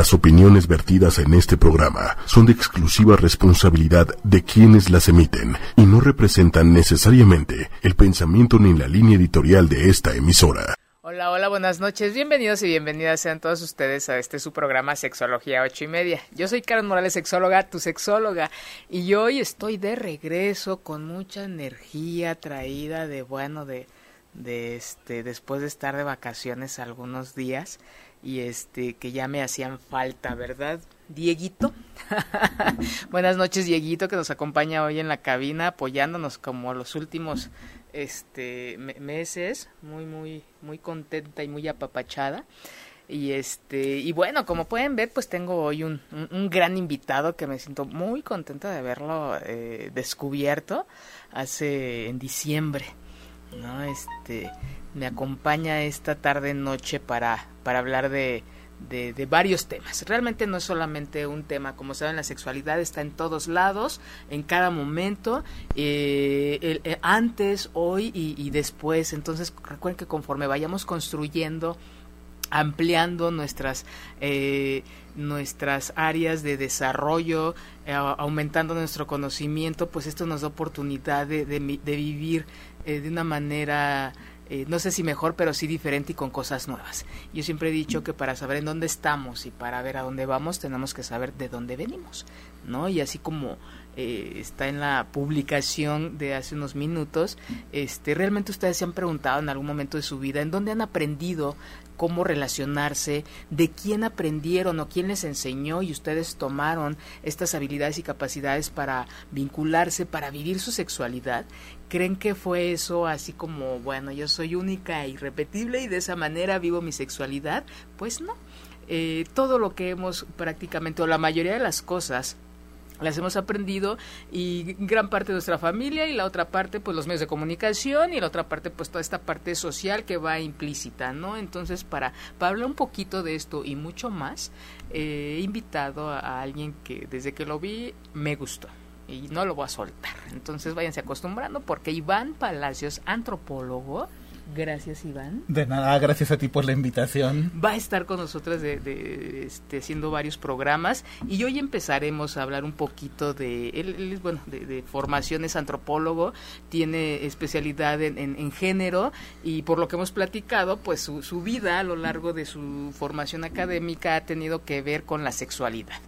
Las opiniones vertidas en este programa son de exclusiva responsabilidad de quienes las emiten y no representan necesariamente el pensamiento ni la línea editorial de esta emisora. Hola, hola, buenas noches, bienvenidos y bienvenidas sean todos ustedes a este su programa Sexología 8 y media. Yo soy Karen Morales, sexóloga, tu sexóloga, y hoy estoy de regreso con mucha energía traída de, bueno, de, de este, después de estar de vacaciones algunos días y este que ya me hacían falta, ¿verdad? Dieguito. Buenas noches, Dieguito, que nos acompaña hoy en la cabina apoyándonos como los últimos este meses, muy muy muy contenta y muy apapachada. Y este y bueno, como pueden ver, pues tengo hoy un, un, gran invitado que me siento muy contenta de haberlo eh, descubierto hace en diciembre. ¿No? Este me acompaña esta tarde noche para, para hablar de, de, varios temas. Realmente no es solamente un tema, como saben, la sexualidad está en todos lados, en cada momento, eh, eh, antes, hoy y, después. Entonces, recuerden que conforme vayamos construyendo ampliando nuestras eh, nuestras áreas de desarrollo, aumentando nuestro conocimiento, pues esto nos da oportunidad de, de, de vivir de una manera eh, no sé si mejor, pero sí diferente y con cosas nuevas. Yo siempre he dicho que para saber en dónde estamos y para ver a dónde vamos, tenemos que saber de dónde venimos, ¿no? Y así como eh, está en la publicación de hace unos minutos, este, realmente ustedes se han preguntado en algún momento de su vida en dónde han aprendido cómo relacionarse, de quién aprendieron o quién les enseñó y ustedes tomaron estas habilidades y capacidades para vincularse, para vivir su sexualidad. ¿Creen que fue eso así como, bueno, yo soy única e irrepetible y de esa manera vivo mi sexualidad? Pues no. Eh, todo lo que hemos prácticamente, o la mayoría de las cosas, las hemos aprendido y gran parte de nuestra familia y la otra parte pues los medios de comunicación y la otra parte pues toda esta parte social que va implícita, ¿no? Entonces para, para hablar un poquito de esto y mucho más, eh, he invitado a alguien que desde que lo vi me gustó y no lo voy a soltar. Entonces váyanse acostumbrando porque Iván Palacios, antropólogo, Gracias, Iván. De nada, gracias a ti por la invitación. Va a estar con nosotros de, este, haciendo varios programas y hoy empezaremos a hablar un poquito de, él, bueno, de, formación es antropólogo, tiene especialidad en, género y por lo que hemos platicado, pues su, su vida a lo largo de su formación académica ha tenido que ver con la sexualidad.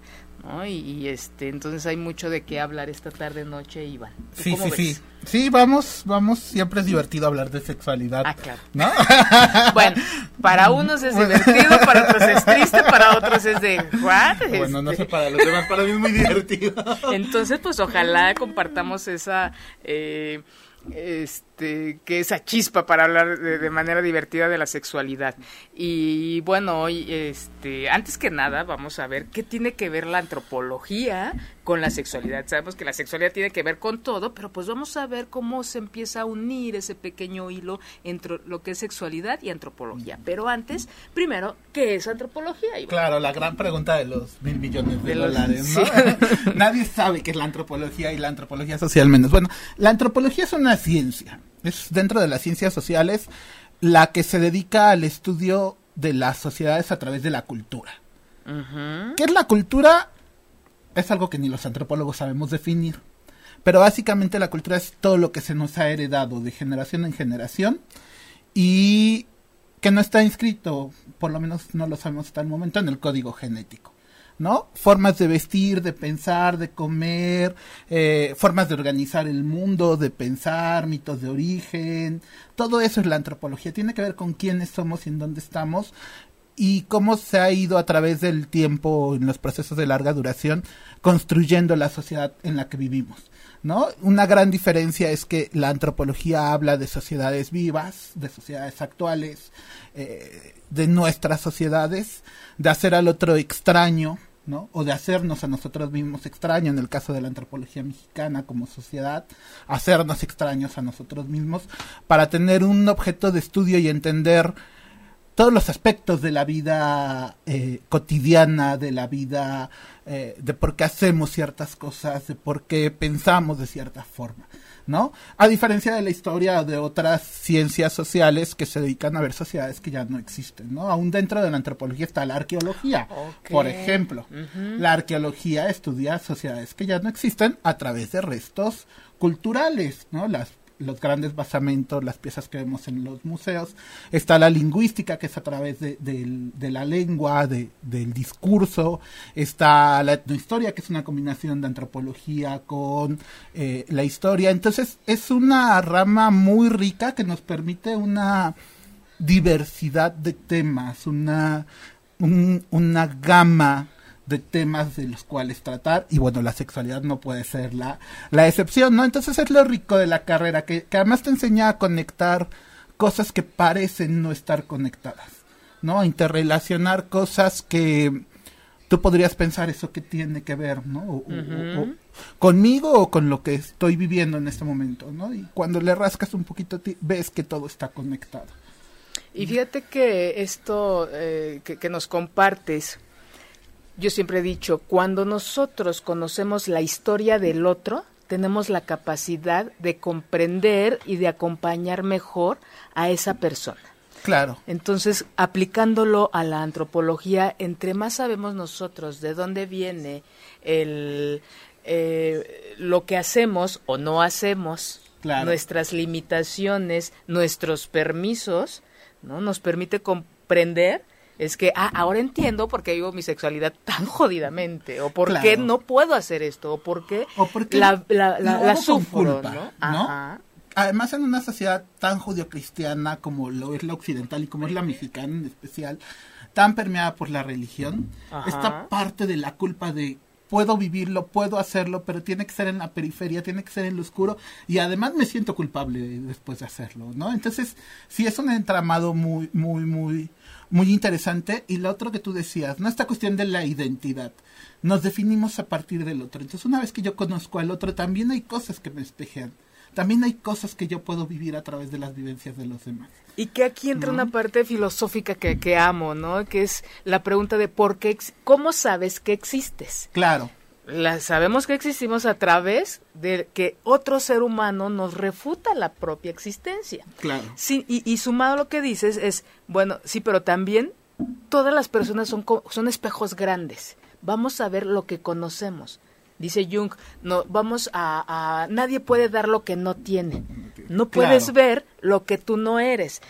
Y, este, entonces hay mucho de qué hablar esta tarde noche, Iván. Sí, sí, sí. Sí, vamos, vamos, siempre es divertido hablar de sexualidad. Ah, claro. ¿No? bueno, para unos es divertido, para otros es triste, para otros es de what? Bueno, no sé para los demás, para mí es muy divertido. entonces, pues ojalá compartamos esa eh, este, que esa chispa para hablar de, manera divertida de la sexualidad. Y bueno, hoy, este, antes que nada, vamos a ver qué tiene que ver la antropología con la sexualidad. Sabemos que la sexualidad tiene que ver con todo, pero pues vamos a ver cómo se empieza a unir ese pequeño hilo entre lo que es sexualidad y antropología. Pero antes, primero, ¿qué es antropología? Claro, la gran pregunta de los mil millones de, dólares. Nadie sabe qué es la antropología y la antropología social menos. Bueno, la antropología es una ciencia. Es dentro de las ciencias sociales la que se dedica al estudio de las sociedades a través de la cultura. ¿Qué es la cultura? es algo que ni los antropólogos sabemos definir. Pero básicamente la cultura es todo lo que se nos ha heredado de generación en generación y que no está inscrito, por lo menos no lo sabemos hasta el momento, en el código genético. ¿No? Formas de vestir, de pensar, de comer, eh, formas de organizar el mundo, de pensar, mitos de origen, todo eso es la antropología. Tiene que ver con quiénes somos y en dónde estamos y cómo se ha ido a través del tiempo en los procesos de larga duración construyendo la sociedad en la que vivimos. ¿No? Una gran diferencia es que la antropología habla de sociedades vivas, de sociedades actuales, eh, de nuestras sociedades, de hacer al otro extraño, ¿no? O de hacernos a nosotros mismos extraños, en el caso de la antropología mexicana como sociedad, hacernos extraños a nosotros mismos, para tener un objeto de estudio y entender todos los aspectos de la vida eh, cotidiana, de la vida, eh, de por qué hacemos ciertas cosas, de por qué pensamos de cierta forma. ¿No? A diferencia de la historia de otras ciencias sociales que se dedican a ver sociedades que ya no existen, ¿no? Aún dentro de la antropología está la arqueología, por ejemplo. La arqueología estudia sociedades que ya no existen a través de restos culturales, ¿no? Las los grandes basamentos, las piezas que vemos en los museos. Está la lingüística, que es a través de, la lengua, de, del discurso. Está la etnohistoria, que es una combinación de antropología con eh, la historia. Entonces, es una rama muy rica que nos permite una diversidad de temas, una, una gama de temas de los cuales tratar y bueno, la sexualidad no puede ser la, la excepción, ¿no? Entonces es lo rico de la carrera, que, además te enseña a conectar cosas que parecen no estar conectadas, ¿no? A interrelacionar cosas que tú podrías pensar eso que tiene que ver, ¿no? conmigo o con lo que estoy viviendo en este momento, ¿no? Y cuando le rascas un poquito ves que todo está conectado. Y fíjate que esto eh, que, que nos compartes, yo siempre he dicho, cuando nosotros conocemos la historia del otro, tenemos la capacidad de comprender y de acompañar mejor a esa persona. Claro. Entonces, aplicándolo a la antropología, entre más sabemos nosotros de dónde viene el, eh, lo que hacemos o no hacemos, nuestras limitaciones, nuestros permisos, ¿no? Nos permite comprender es que ah, ahora entiendo por qué vivo mi sexualidad tan jodidamente, o por qué no puedo hacer esto, o por qué, la, la, la, sufro, ¿no? Además, en una sociedad tan judio-cristiana como lo es la occidental y como es la mexicana en especial, tan permeada por la religión, esta parte de la culpa de puedo vivirlo, puedo hacerlo, pero tiene que ser en la periferia, tiene que ser en lo oscuro y además me siento culpable después de hacerlo, ¿no? Entonces, sí es un entramado muy, muy, muy, muy interesante. Y lo otro que tú decías, ¿no? Esta cuestión de la identidad. Nos definimos a partir del otro. Entonces, una vez que yo conozco al otro, también hay cosas que me espejean. También hay cosas que yo puedo vivir a través de las vivencias de los demás. Y que aquí entra una parte filosófica que, que amo, ¿no? Que es la pregunta de por qué, ¿cómo sabes que existes? Claro la, sabemos que existimos a través de que otro ser humano nos refuta la propia existencia. Claro. Sí, y, y sumado a lo que dices es, bueno, sí, pero también todas las personas son, son espejos grandes. Vamos a ver lo que conocemos. Dice Jung, no, vamos a, a nadie puede dar lo que no tiene. No puedes ver lo que tú no eres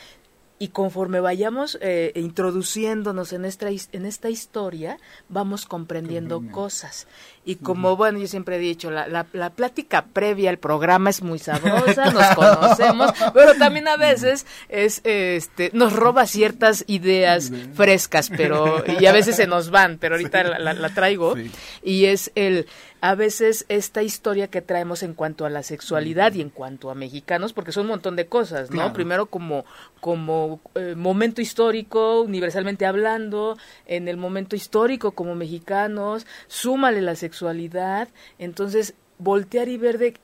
y conforme vayamos eh, introduciéndonos en esta, en esta historia, vamos comprendiendo cosas. Y como, bueno, yo siempre he dicho, la, la, plática previa al programa es muy sabrosa, nos conocemos, pero también a veces es, este, nos roba ciertas ideas frescas, pero, y a veces se nos van, pero ahorita la, la, traigo, y es el, a veces esta historia que traemos en cuanto a la sexualidad y en cuanto a mexicanos, porque son un montón de cosas, ¿no? Primero como, como eh, momento histórico, universalmente hablando, en el momento histórico como mexicanos, súmale la sexualidad, entonces voltear y ver de,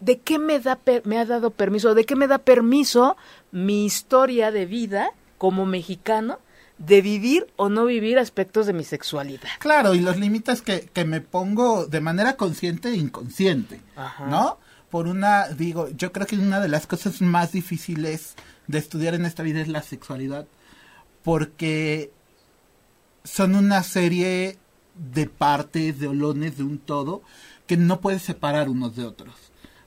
de qué me, da me ha dado permiso, de qué me da permiso mi historia de vida como mexicano de vivir o no vivir aspectos de mi sexualidad. Claro, y los límites que, que me pongo de manera consciente e inconsciente, ¿no? Por una, digo, yo creo que una de las cosas más difíciles de estudiar en esta vida es la sexualidad, porque son una serie de partes, de olones, de un todo, que no puedes separar unos de otros.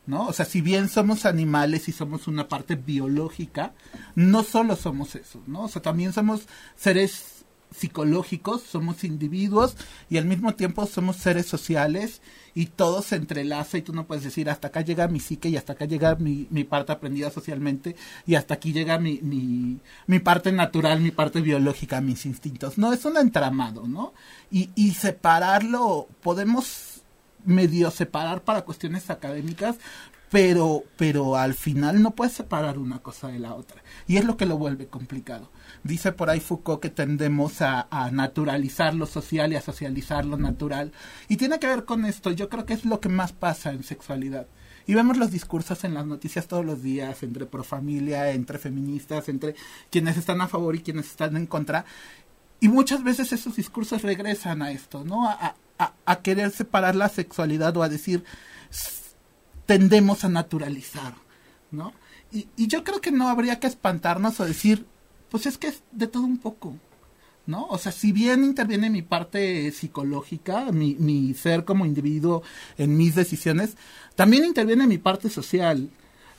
¿No? O sea, si bien somos animales y somos una parte biológica, no solo somos eso, ¿no? O sea, también somos seres psicológicos, somos individuos y al mismo tiempo somos seres sociales y todo se entrelaza y tú no puedes decir hasta acá llega mi psique y hasta acá llega mi, mi parte aprendida socialmente y hasta aquí llega mi, mi, mi parte natural, mi parte biológica, mis instintos. No, es un entramado, ¿no? Y, y separarlo, podemos medio separar para cuestiones académicas, pero, pero al final no puedes separar una cosa de la otra. Y es lo que lo vuelve complicado. Dice por ahí Foucault que tendemos a, naturalizar lo social y a socializar lo natural. Y tiene que ver con esto. Yo creo que es lo que más pasa en sexualidad. Y vemos los discursos en las noticias todos los días, entre profamilia, entre feministas, entre quienes están a favor y quienes están en contra. Y muchas veces esos discursos regresan a esto, ¿no? Querer separar la sexualidad o a decir tendemos a naturalizar, ¿no? Y, yo creo que no habría que espantarnos o decir, pues es que es de todo un poco, ¿no? O sea, si bien interviene mi parte psicológica, mi ser como individuo en mis decisiones, también interviene mi parte social.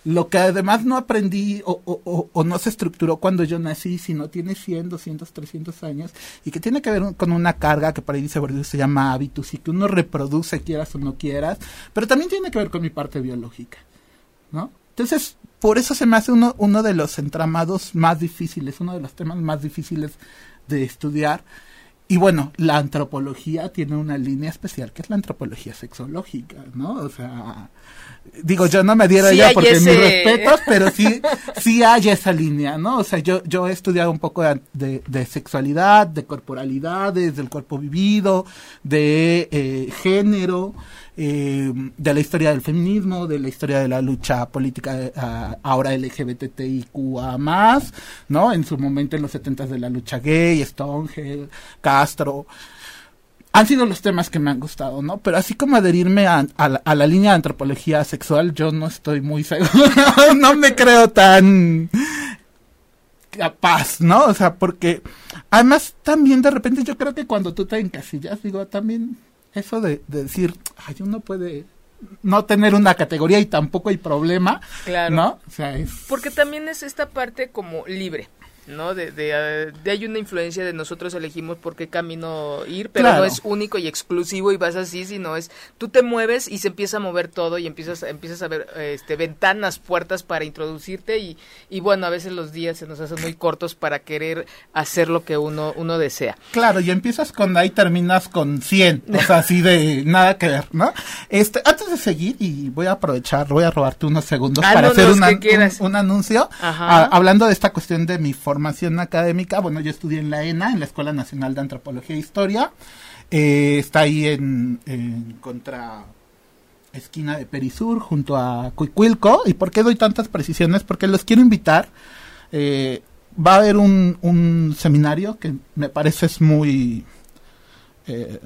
Lo que además no aprendí o, o, o, no se estructuró cuando yo nací, sino tiene 100, 200, 300 años, y que tiene que ver con una carga que para ahí se, se llama hábitos y que uno reproduce quieras o no quieras, pero también tiene que ver con mi parte biológica, ¿no? Entonces, por eso se me hace uno, uno de los entramados más difíciles, uno de los temas más difíciles de estudiar. Y bueno, la antropología tiene una línea especial que es la antropología sexológica, ¿no? O sea, digo, yo no me diera Sí ya porque ese- mis respetos, pero sí, sí hay esa línea, ¿no? O sea, yo, yo he estudiado un poco de, de- de sexualidad, de corporalidades, del cuerpo vivido, de eh, género, eh, de la historia del feminismo, de la historia de la lucha política eh, ahora LGBTIQA más, ¿no? En su momento en los 70 de la lucha gay, Stonehenge, Castro han sido los temas que me han gustado, ¿no? Pero así como adherirme a, a la, a la línea de antropología sexual, yo no estoy muy seguro, no me creo tan capaz, ¿no? O sea, porque además también de repente yo creo que cuando tú te encasillas, digo, también eso de, de decir, ay, uno puede no tener una categoría y tampoco hay problema, Claro. ¿no? O sea, es... Porque también es esta parte como libre, ¿no? De, de, eh, de hay una influencia de nosotros elegimos por qué camino ir, pero Claro. no es único y exclusivo y vas así, sino es tú te mueves y se empieza a mover todo y empiezas empiezas a ver este ventanas, puertas para introducirte y, y bueno, a veces los días se nos hacen muy cortos para querer hacer lo que uno uno desea. Claro, y empiezas con A y terminas con 100, o sea, así de nada que ver, ¿no? Este, antes de seguir, y voy a aprovechar, voy a robarte unos segundos Ah, para no, hacer una- un, un anuncio. Ah, hablando de esta cuestión de mi formación académica, bueno, yo estudié en la ENA, en la Escuela Nacional de Antropología e Historia. Eh, está ahí en, en contra esquina de Perisur, junto a Cuicuilco. ¿Y por qué doy tantas precisiones? Porque los quiero invitar. Eh, va a haber un, un seminario que me parece es muy... eh,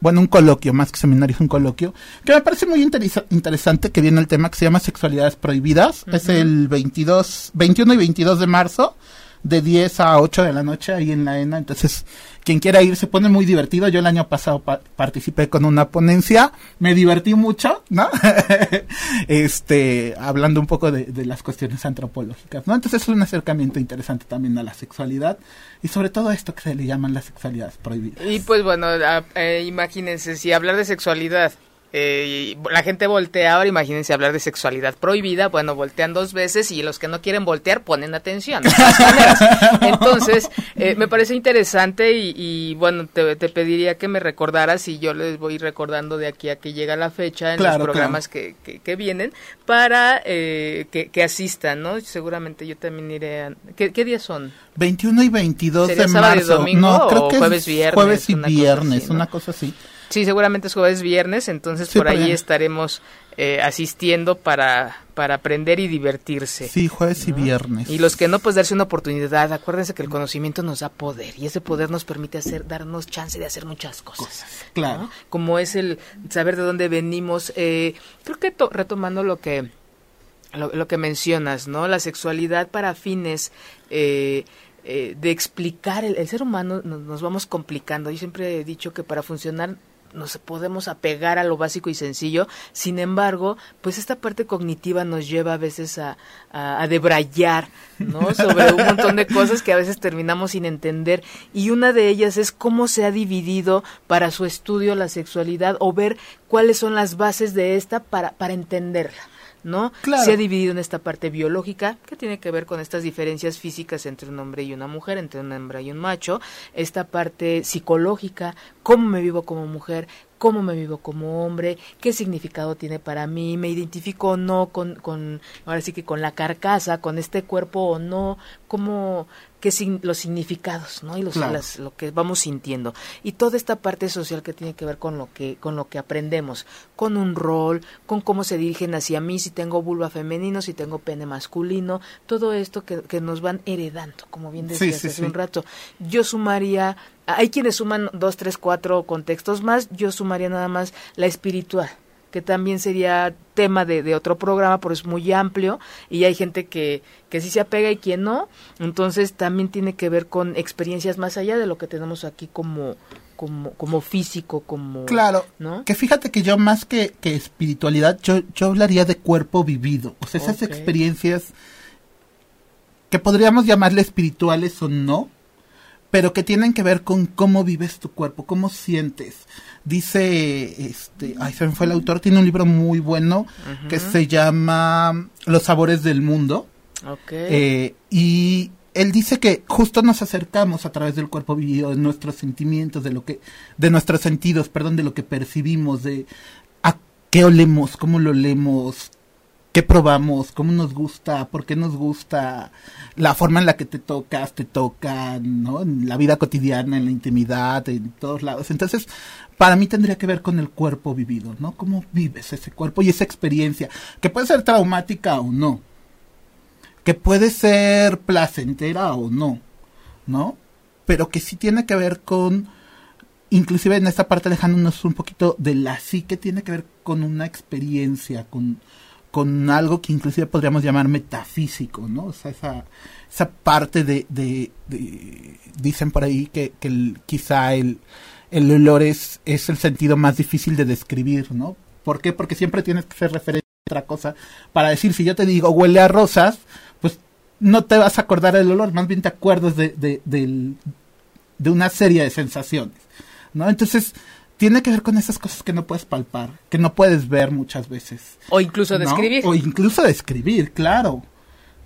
bueno, un coloquio, más que seminario, es un coloquio, que me parece muy interesa- interesante, que viene el tema que se llama Sexualidades Prohibidas. Es el 22, 21 y 22 de marzo, de 10 a 8 de la noche, ahí en la ENA. Entonces, quien quiera ir se pone muy divertido. Yo el año pasado pa- participé con una ponencia, me divertí mucho, ¿no? este, hablando un poco de, de las cuestiones antropológicas, ¿no? Entonces es un acercamiento interesante también a la sexualidad y sobre todo esto que se le llaman las sexualidades prohibidas. Y pues bueno, a- eh, imagínense, si hablar de sexualidad, eh, la gente voltea ahora, imagínense hablar de sexualidad prohibida, bueno, voltean dos veces y los que no quieren voltear ponen atención. Entonces, eh, me parece interesante y, y, bueno, te, te pediría que me recordaras y yo les voy recordando de aquí a que llega la fecha en Claro, los programas que, que, que vienen para eh, que, que asistan, ¿no? Seguramente yo también iré a... ¿Qué, qué días son? 21 y 22 ¿Sería de sábado y marzo. domingo no, creo o que jueves, es viernes, jueves y una viernes, así, ¿no? una cosa así. Sí, seguramente es jueves viernes, entonces Sí, por ahí estaremos eh, asistiendo para, para aprender y divertirse. Sí, jueves y viernes. Y los que no, pues darse una oportunidad. Acuérdense que el conocimiento nos da poder y ese poder nos permite hacer, darnos chance de hacer muchas cosas. Claro. ¿no? Como es el saber de dónde venimos. Eh, creo que to- retomando lo que lo, lo que mencionas, ¿no? La sexualidad para fines eh, eh, de explicar el, el ser humano nos, nos vamos complicando. Yo siempre he dicho que para funcionar nos podemos apegar a lo básico y sencillo. Sin embargo, pues esta parte cognitiva nos lleva a veces a, a, debrayar, ¿no? Sobre un montón de cosas que a veces terminamos sin entender. Y una de ellas es cómo se ha dividido para su estudio la sexualidad o ver cuáles son las bases de esta para, para entenderla. ¿No? Claro. Se ha dividido en esta parte biológica, que tiene que ver con estas diferencias físicas entre un hombre y una mujer, entre una hembra y un macho, esta parte psicológica, cómo me vivo como mujer, cómo me vivo como hombre, qué significado tiene para mí, me identifico o no con, con ahora sí que con la carcasa, con este cuerpo o no, cómo, sin- los significados, ¿no? Y los, Claro. las- lo que vamos sintiendo. Y toda esta parte social que tiene que ver con lo que, con lo que aprendemos, con un rol, con cómo se dirigen hacia mí, si tengo vulva femenino, si tengo pene masculino, todo esto que, que nos van heredando, como bien Sí, decías sí, hace sí. un rato. Yo sumaría, hay quienes suman dos, tres, cuatro contextos más, yo sumaría nada más la espiritual que también sería tema de, de otro programa, pero es muy amplio y hay gente que, que sí se apega y quien no. Entonces también tiene que ver con experiencias más allá de lo que tenemos aquí como, como, como físico, como... Claro, ¿no? que fíjate que yo más que, que espiritualidad, yo, yo hablaría de cuerpo vivido, o sea, esas experiencias que podríamos llamarle espirituales o no, pero que tienen que ver con cómo vives tu cuerpo, cómo sientes. Dice, este, ay, se me fue el autor, tiene un libro muy bueno que se llama Los sabores del mundo. Ok. Eh, y él dice que justo nos acercamos a través del cuerpo vivido, de nuestros sentimientos, de lo que, de nuestros sentidos, perdón, de lo que percibimos, de a qué olemos, cómo lo olemos, qué probamos, cómo nos gusta, por qué nos gusta, la forma en la que te tocas, te tocan, ¿no? En la vida cotidiana, en la intimidad, en todos lados. Entonces, para mí tendría que ver con el cuerpo vivido, ¿no? Cómo vives ese cuerpo y esa experiencia, que puede ser traumática o no que puede ser placentera o no, ¿no? Pero que sí tiene que ver con, inclusive en esta parte alejándonos un poquito de la psique, tiene que ver con una experiencia, con, con algo que inclusive podríamos llamar metafísico, ¿no? O sea, esa, esa parte de, de, de- dicen por ahí que, que quizá el, el olor es, es el sentido más difícil de describir, ¿no? ¿Por qué? Porque siempre tienes que hacer referencia a otra cosa para decir, si yo te digo huele a rosas, pues no te vas a acordar del olor, más bien te acuerdas de, de, del- de una serie de sensaciones, ¿no? Entonces, tiene que ver con esas cosas que no puedes palpar, que no puedes ver muchas veces. o incluso ¿no? describir. O incluso describir, claro.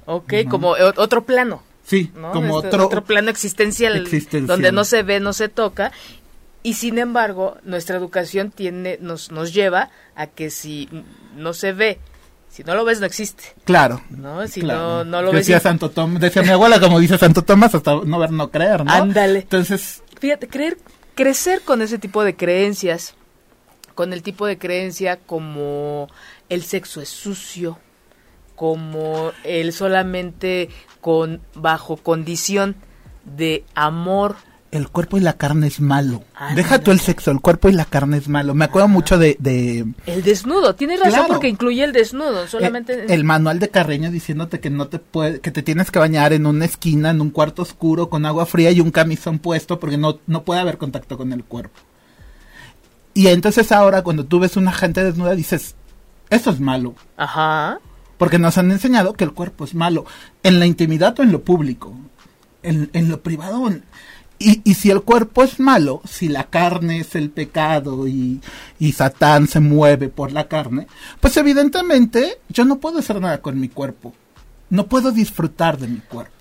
Ok, como o- otro plano. Sí, ¿no? como Este otro, plano existencial, Existencial. donde no se ve, no se toca. Y sin embargo, nuestra educación tiene, nos, nos lleva a que si no se ve, si no lo ves, no existe. Claro. ¿no? Si claro. no, no lo ves. decía Santo Tomás, decía mi abuela, como dice Santo Tomás, hasta no ver, no creer, ¿no? Ándale. Entonces, Fíjate, creer, crecer con ese tipo de creencias, con el tipo de creencia como el sexo es sucio, como el solamente con bajo condición de amor el cuerpo y la carne es malo. Ándale. Deja tú el sexo, el cuerpo y la carne es malo. Me acuerdo mucho de, de El desnudo, tienes razón Claro. porque incluye el desnudo, solamente eh, el manual de Carreño diciéndote que no te puede, que te tienes que bañar en una esquina, en un cuarto oscuro, con agua fría y un camisón puesto, porque no, no puede haber contacto con el cuerpo. Y entonces ahora cuando tú ves una gente desnuda dices, eso es malo. Ajá. Porque nos han enseñado que el cuerpo es malo, en la intimidad o en lo público, en, en lo privado. Y, y si el cuerpo es malo, si la carne es el pecado y, y Satán se mueve por la carne, pues evidentemente yo no puedo hacer nada con mi cuerpo. No puedo disfrutar de mi cuerpo.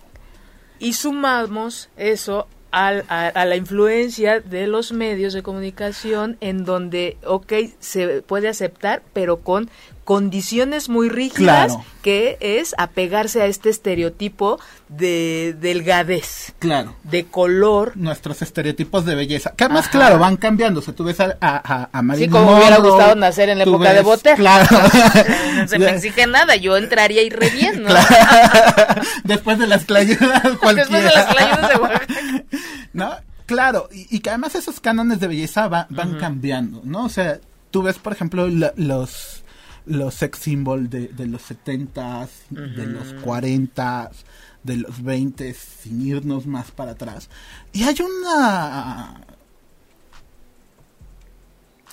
Y sumamos eso al- a, a la influencia de los medios de comunicación en donde, ok, se puede aceptar, pero con condiciones muy rígidas, Claro. que es apegarse a este estereotipo de delgadez, Claro. de color. Nuestros estereotipos de belleza. Que además, Ajá. claro, van cambiando. O sea, tú ves a, a, a- Marilyn como me hubiera Monroe, gustado nacer en la época de ves- Voltaire. Claro. No se me exige nada, yo entraría y re bien, ¿no? Después de las clayudas, Después de las clayudas de Oaxaca. ¿No? Claro, y, y que además esos cánones de belleza va- van cambiando, ¿no? O sea, tú ves, por ejemplo, la- los los sex symbols de, de los 70s, de los 40s, de los 20 sin irnos más para atrás. Y hay una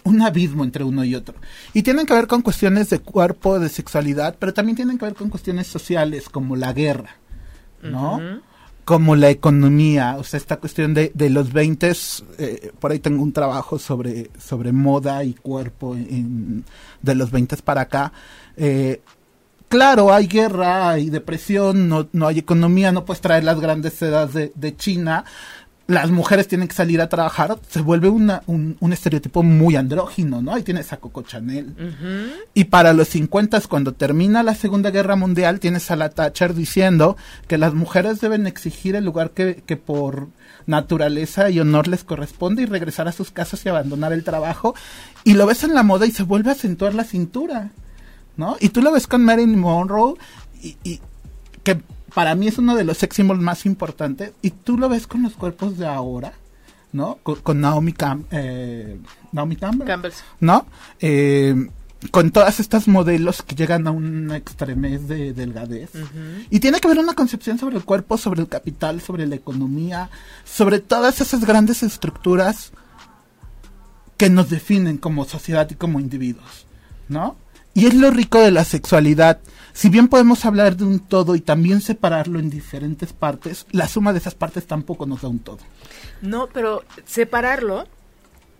un abismo entre uno y otro. Y tienen que ver con cuestiones de cuerpo, de sexualidad, pero también tienen que ver con cuestiones sociales como la guerra, ¿no? Como la economía, o sea, esta cuestión de, de los 20, eh, por ahí tengo un trabajo sobre, sobre moda y cuerpo en- de los 20 para acá. Eh, claro, hay guerra, hay depresión, no, no hay economía, no puedes traer las grandes sedas de, de China. Las mujeres tienen que salir a trabajar, se vuelve una, un, un estereotipo muy andrógino, ¿no? Ahí tienes a Coco Chanel. Y para los 50, cuando termina la Segunda Guerra Mundial, tienes a la Thatcher diciendo que las mujeres deben exigir el lugar que, que por naturaleza y honor les corresponde y regresar a sus casas y abandonar el trabajo. Y lo ves en la moda y se vuelve a acentuar la cintura, ¿no? Y tú lo ves con Marilyn Monroe y, y que para mí es uno de los sex symbols más importantes. Y tú lo ves con los cuerpos de ahora, ¿no? Con, con Naomi, Cam eh, Naomi Campbell. ¿no? Eh, con todas estas modelos que llegan a una extremez de delgadez. Y tiene que ver una concepción sobre el cuerpo, sobre el capital, sobre la economía, sobre todas esas grandes estructuras que nos definen como sociedad y como individuos, ¿no? Y es lo rico de la sexualidad. Si bien podemos hablar de un todo y también separarlo en diferentes partes, la suma de esas partes tampoco nos da un todo. No, pero separarlo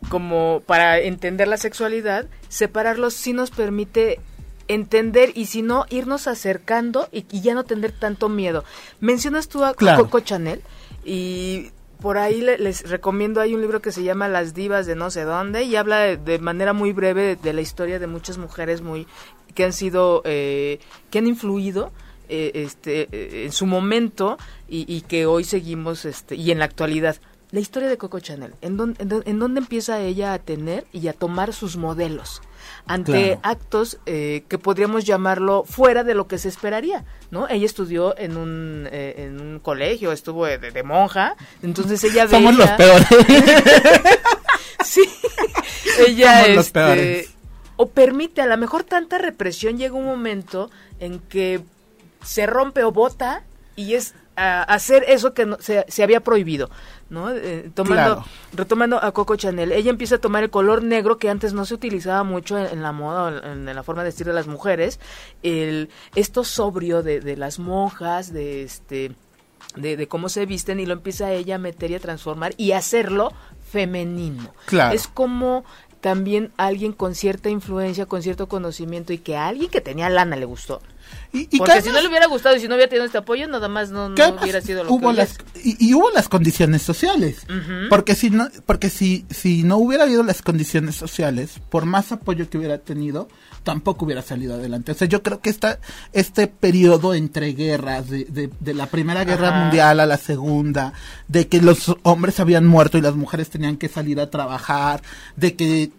como para entender la sexualidad, separarlo sí nos permite entender y si no irnos acercando y, ya no tener tanto miedo. Mencionas tú a Coco Chanel y por ahí les recomiendo, hay un libro que se llama Las divas de no sé dónde y habla de, manera muy breve de, la historia de muchas mujeres muy que han sido, eh, que han influido eh, este, eh, en su momento y, y, que hoy seguimos este, y en la actualidad. La historia de Coco Chanel, ¿en dónde, en, dónde empieza ella a tener y a tomar sus modelos ante actos eh, que podríamos llamarlo fuera de lo que se esperaría, ¿no? Ella estudió en un, eh, en un colegio, estuvo de, monja, entonces ella veía... Somos los peores. sí, ella este, o permite, a lo mejor tanta represión llega un momento en que se rompe o bota y es hacer eso que no, se, se había prohibido. ¿No? Eh, tomando, retomando a Coco Chanel, ella empieza a tomar el color negro que antes no se utilizaba mucho en, la moda, en, en, la forma de vestir de las mujeres, el, esto sobrio de, de las monjas, de este, de, de, cómo se visten y lo empieza ella a meter y a transformar y hacerlo femenino. Es como también alguien con cierta influencia, con cierto conocimiento y que a alguien que tenía lana le gustó. Y, Porque si no le hubiera gustado y si no hubiera tenido este apoyo, nada más no, hubiera sido lo hubo que las, y, hubo las condiciones sociales. Porque si no porque si, si no hubiera habido las condiciones sociales, por más apoyo que hubiera tenido, tampoco hubiera salido adelante. O sea, yo creo que esta, este periodo entre guerras, de, de, la Primera Guerra Mundial a la Segunda, de que los hombres habían muerto y las mujeres tenían que salir a trabajar, de que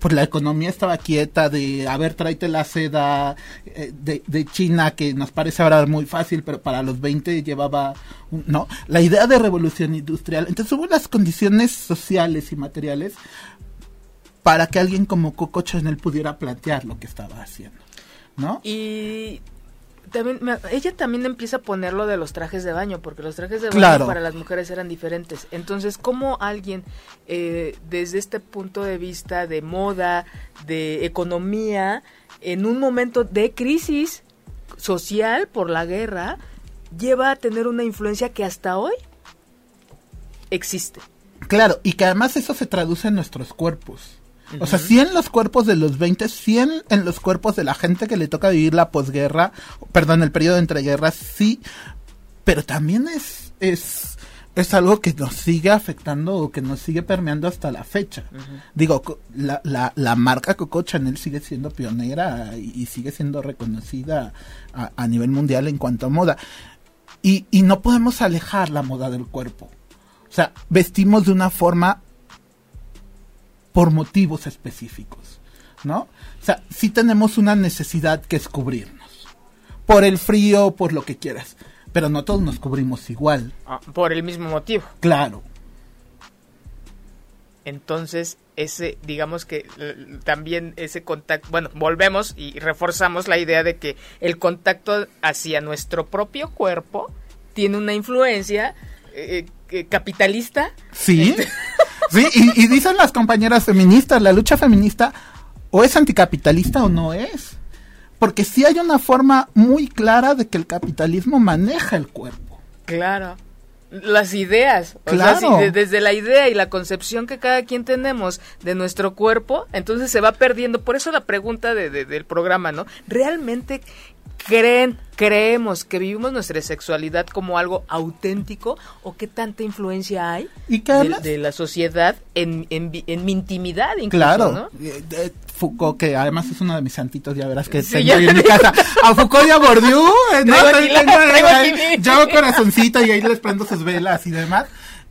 pues la economía estaba quieta de, a ver, la seda eh, de, de, China, que nos parece ahora muy fácil, pero para los 20 llevaba, ¿no? La idea de revolución industrial. Entonces hubo las condiciones sociales y materiales para que alguien como Coco Chanel pudiera plantear lo que estaba haciendo, ¿no? Y también, ella también empieza a poner lo de los trajes de baño, porque los trajes de baño para las mujeres eran diferentes. Entonces, ¿cómo alguien, eh, desde este punto de vista de moda, de economía, en un momento de crisis social por la guerra, lleva a tener una influencia que hasta hoy existe? Claro, y que además eso se traduce en nuestros cuerpos. O sea, sí en los cuerpos de los 20, sí en, los cuerpos de la gente que le toca vivir la posguerra, perdón, el periodo entre guerras, sí, pero también es, es, es algo que nos sigue afectando o que nos sigue permeando hasta la fecha. Digo, la, la, la, marca Coco Chanel sigue siendo pionera y, sigue siendo reconocida a, a, nivel mundial en cuanto a moda. Y, y no podemos alejar la moda del cuerpo. O sea, vestimos de una forma por motivos específicos, ¿no? O sea, sí tenemos una necesidad que es cubrirnos. Por el frío, por lo que quieras. Pero no todos nos cubrimos igual. Ah, por el mismo motivo. Claro. Entonces, ese, digamos que también ese contacto, bueno, volvemos y reforzamos la idea de que el contacto hacia nuestro propio cuerpo tiene una influencia eh, eh, capitalista. Sí. Este, Sí, y, dicen las compañeras feministas, la lucha feminista o es anticapitalista o no es. Porque sí hay una forma muy clara de que el capitalismo maneja el cuerpo. Claro. Las ideas, claro. desde la idea y la concepción que cada quien tenemos de nuestro cuerpo, entonces se va perdiendo. Por eso la pregunta de, del programa, ¿no? ¿Realmente creen, creemos que vivimos nuestra sexualidad como algo auténtico o qué tanta influencia hay de, la sociedad en, en, mi intimidad incluso, Claro, eh, Foucault, que además es uno de mis santitos, ya verás que tengo en mi casa. A Foucault y a Bourdieu, eh, ¿no? yo corazoncito y ahí les prendo sus velas y demás.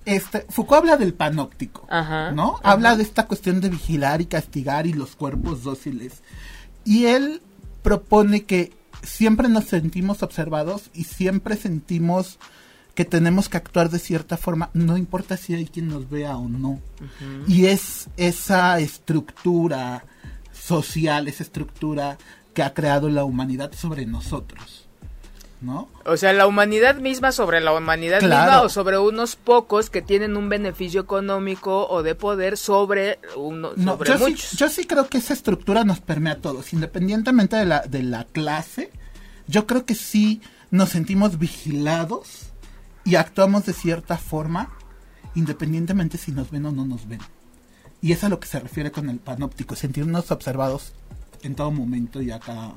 Este, Foucault habla del panóptico, ¿no? Habla de esta cuestión de vigilar y castigar y los cuerpos dóciles. Y él propone que siempre nos sentimos observados y siempre sentimos que tenemos que actuar de cierta forma, no importa si hay quien nos vea o no. Y es esa estructura social, esa estructura que ha creado la humanidad sobre nosotros. ¿No? O sea, la humanidad misma sobre la humanidad misma o sobre unos pocos que tienen un beneficio económico o de poder sobre, uno, sobre yo muchos. Sí, yo sí creo que esa estructura nos permea a todos, independientemente de la, de la clase. Yo creo que sí nos sentimos vigilados y actuamos de cierta forma, independientemente si nos ven o no nos ven. Y es a lo que se refiere con el panóptico, sentirnos observados en todo momento y a cada,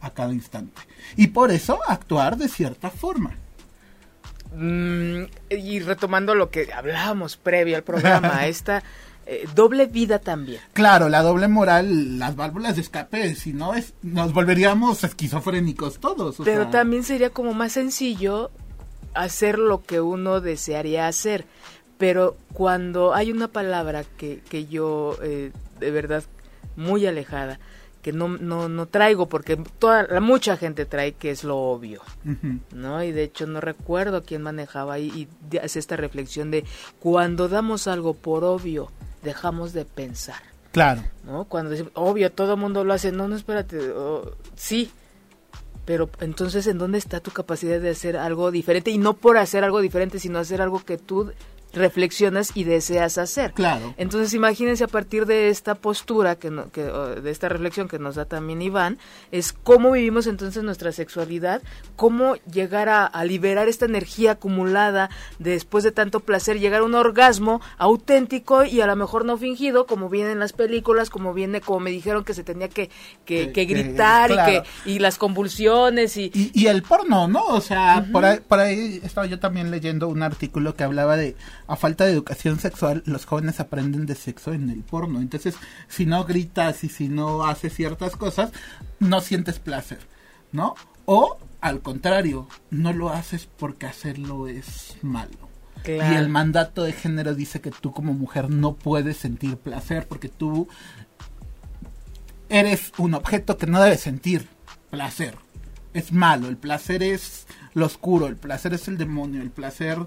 a cada instante. Y por eso actuar de cierta forma. Mm, y retomando lo que hablábamos previo al programa, esta eh, doble vida también. Claro, la doble moral, las válvulas de escape, si no es, nos volveríamos esquizofrénicos todos. Pero también sería como más sencillo hacer lo que uno desearía hacer. Pero cuando hay una palabra que, que yo eh, de verdad muy alejada, que no, no, no traigo porque toda la mucha gente trae que es lo obvio, ¿no? Y de hecho no recuerdo quién manejaba ahí y hace esta reflexión de cuando damos algo por obvio, dejamos de pensar. Claro. ¿No? Cuando decimos, obvio, todo el mundo lo hace, no, no, espérate, sí, pero entonces ¿en dónde está tu capacidad de hacer algo diferente? Y no por hacer algo diferente, sino hacer algo que tú reflexionas y deseas hacer. Claro. Entonces imagínense a partir de esta postura, que, que de esta reflexión que nos da también Iván, es cómo vivimos entonces nuestra sexualidad, cómo llegar a, liberar esta energía acumulada después de tanto placer, llegar a un orgasmo auténtico y a lo mejor no fingido, como viene en las películas, como viene, como me dijeron que se tenía que, que, gritar y, que, y las convulsiones y... y... el porno, ¿no? O sea, por, ahí, por ahí estaba yo también leyendo un artículo que hablaba de a falta de educación sexual, los jóvenes aprenden de sexo en el porno. Entonces, si no gritas y si no haces ciertas cosas, no sientes placer, ¿no? O al contrario, no lo haces porque hacerlo es malo. Y el mandato de género dice que tú como mujer no puedes sentir placer porque tú eres un objeto que no debe sentir placer. Es malo, el placer es lo oscuro, el placer es el demonio, el placer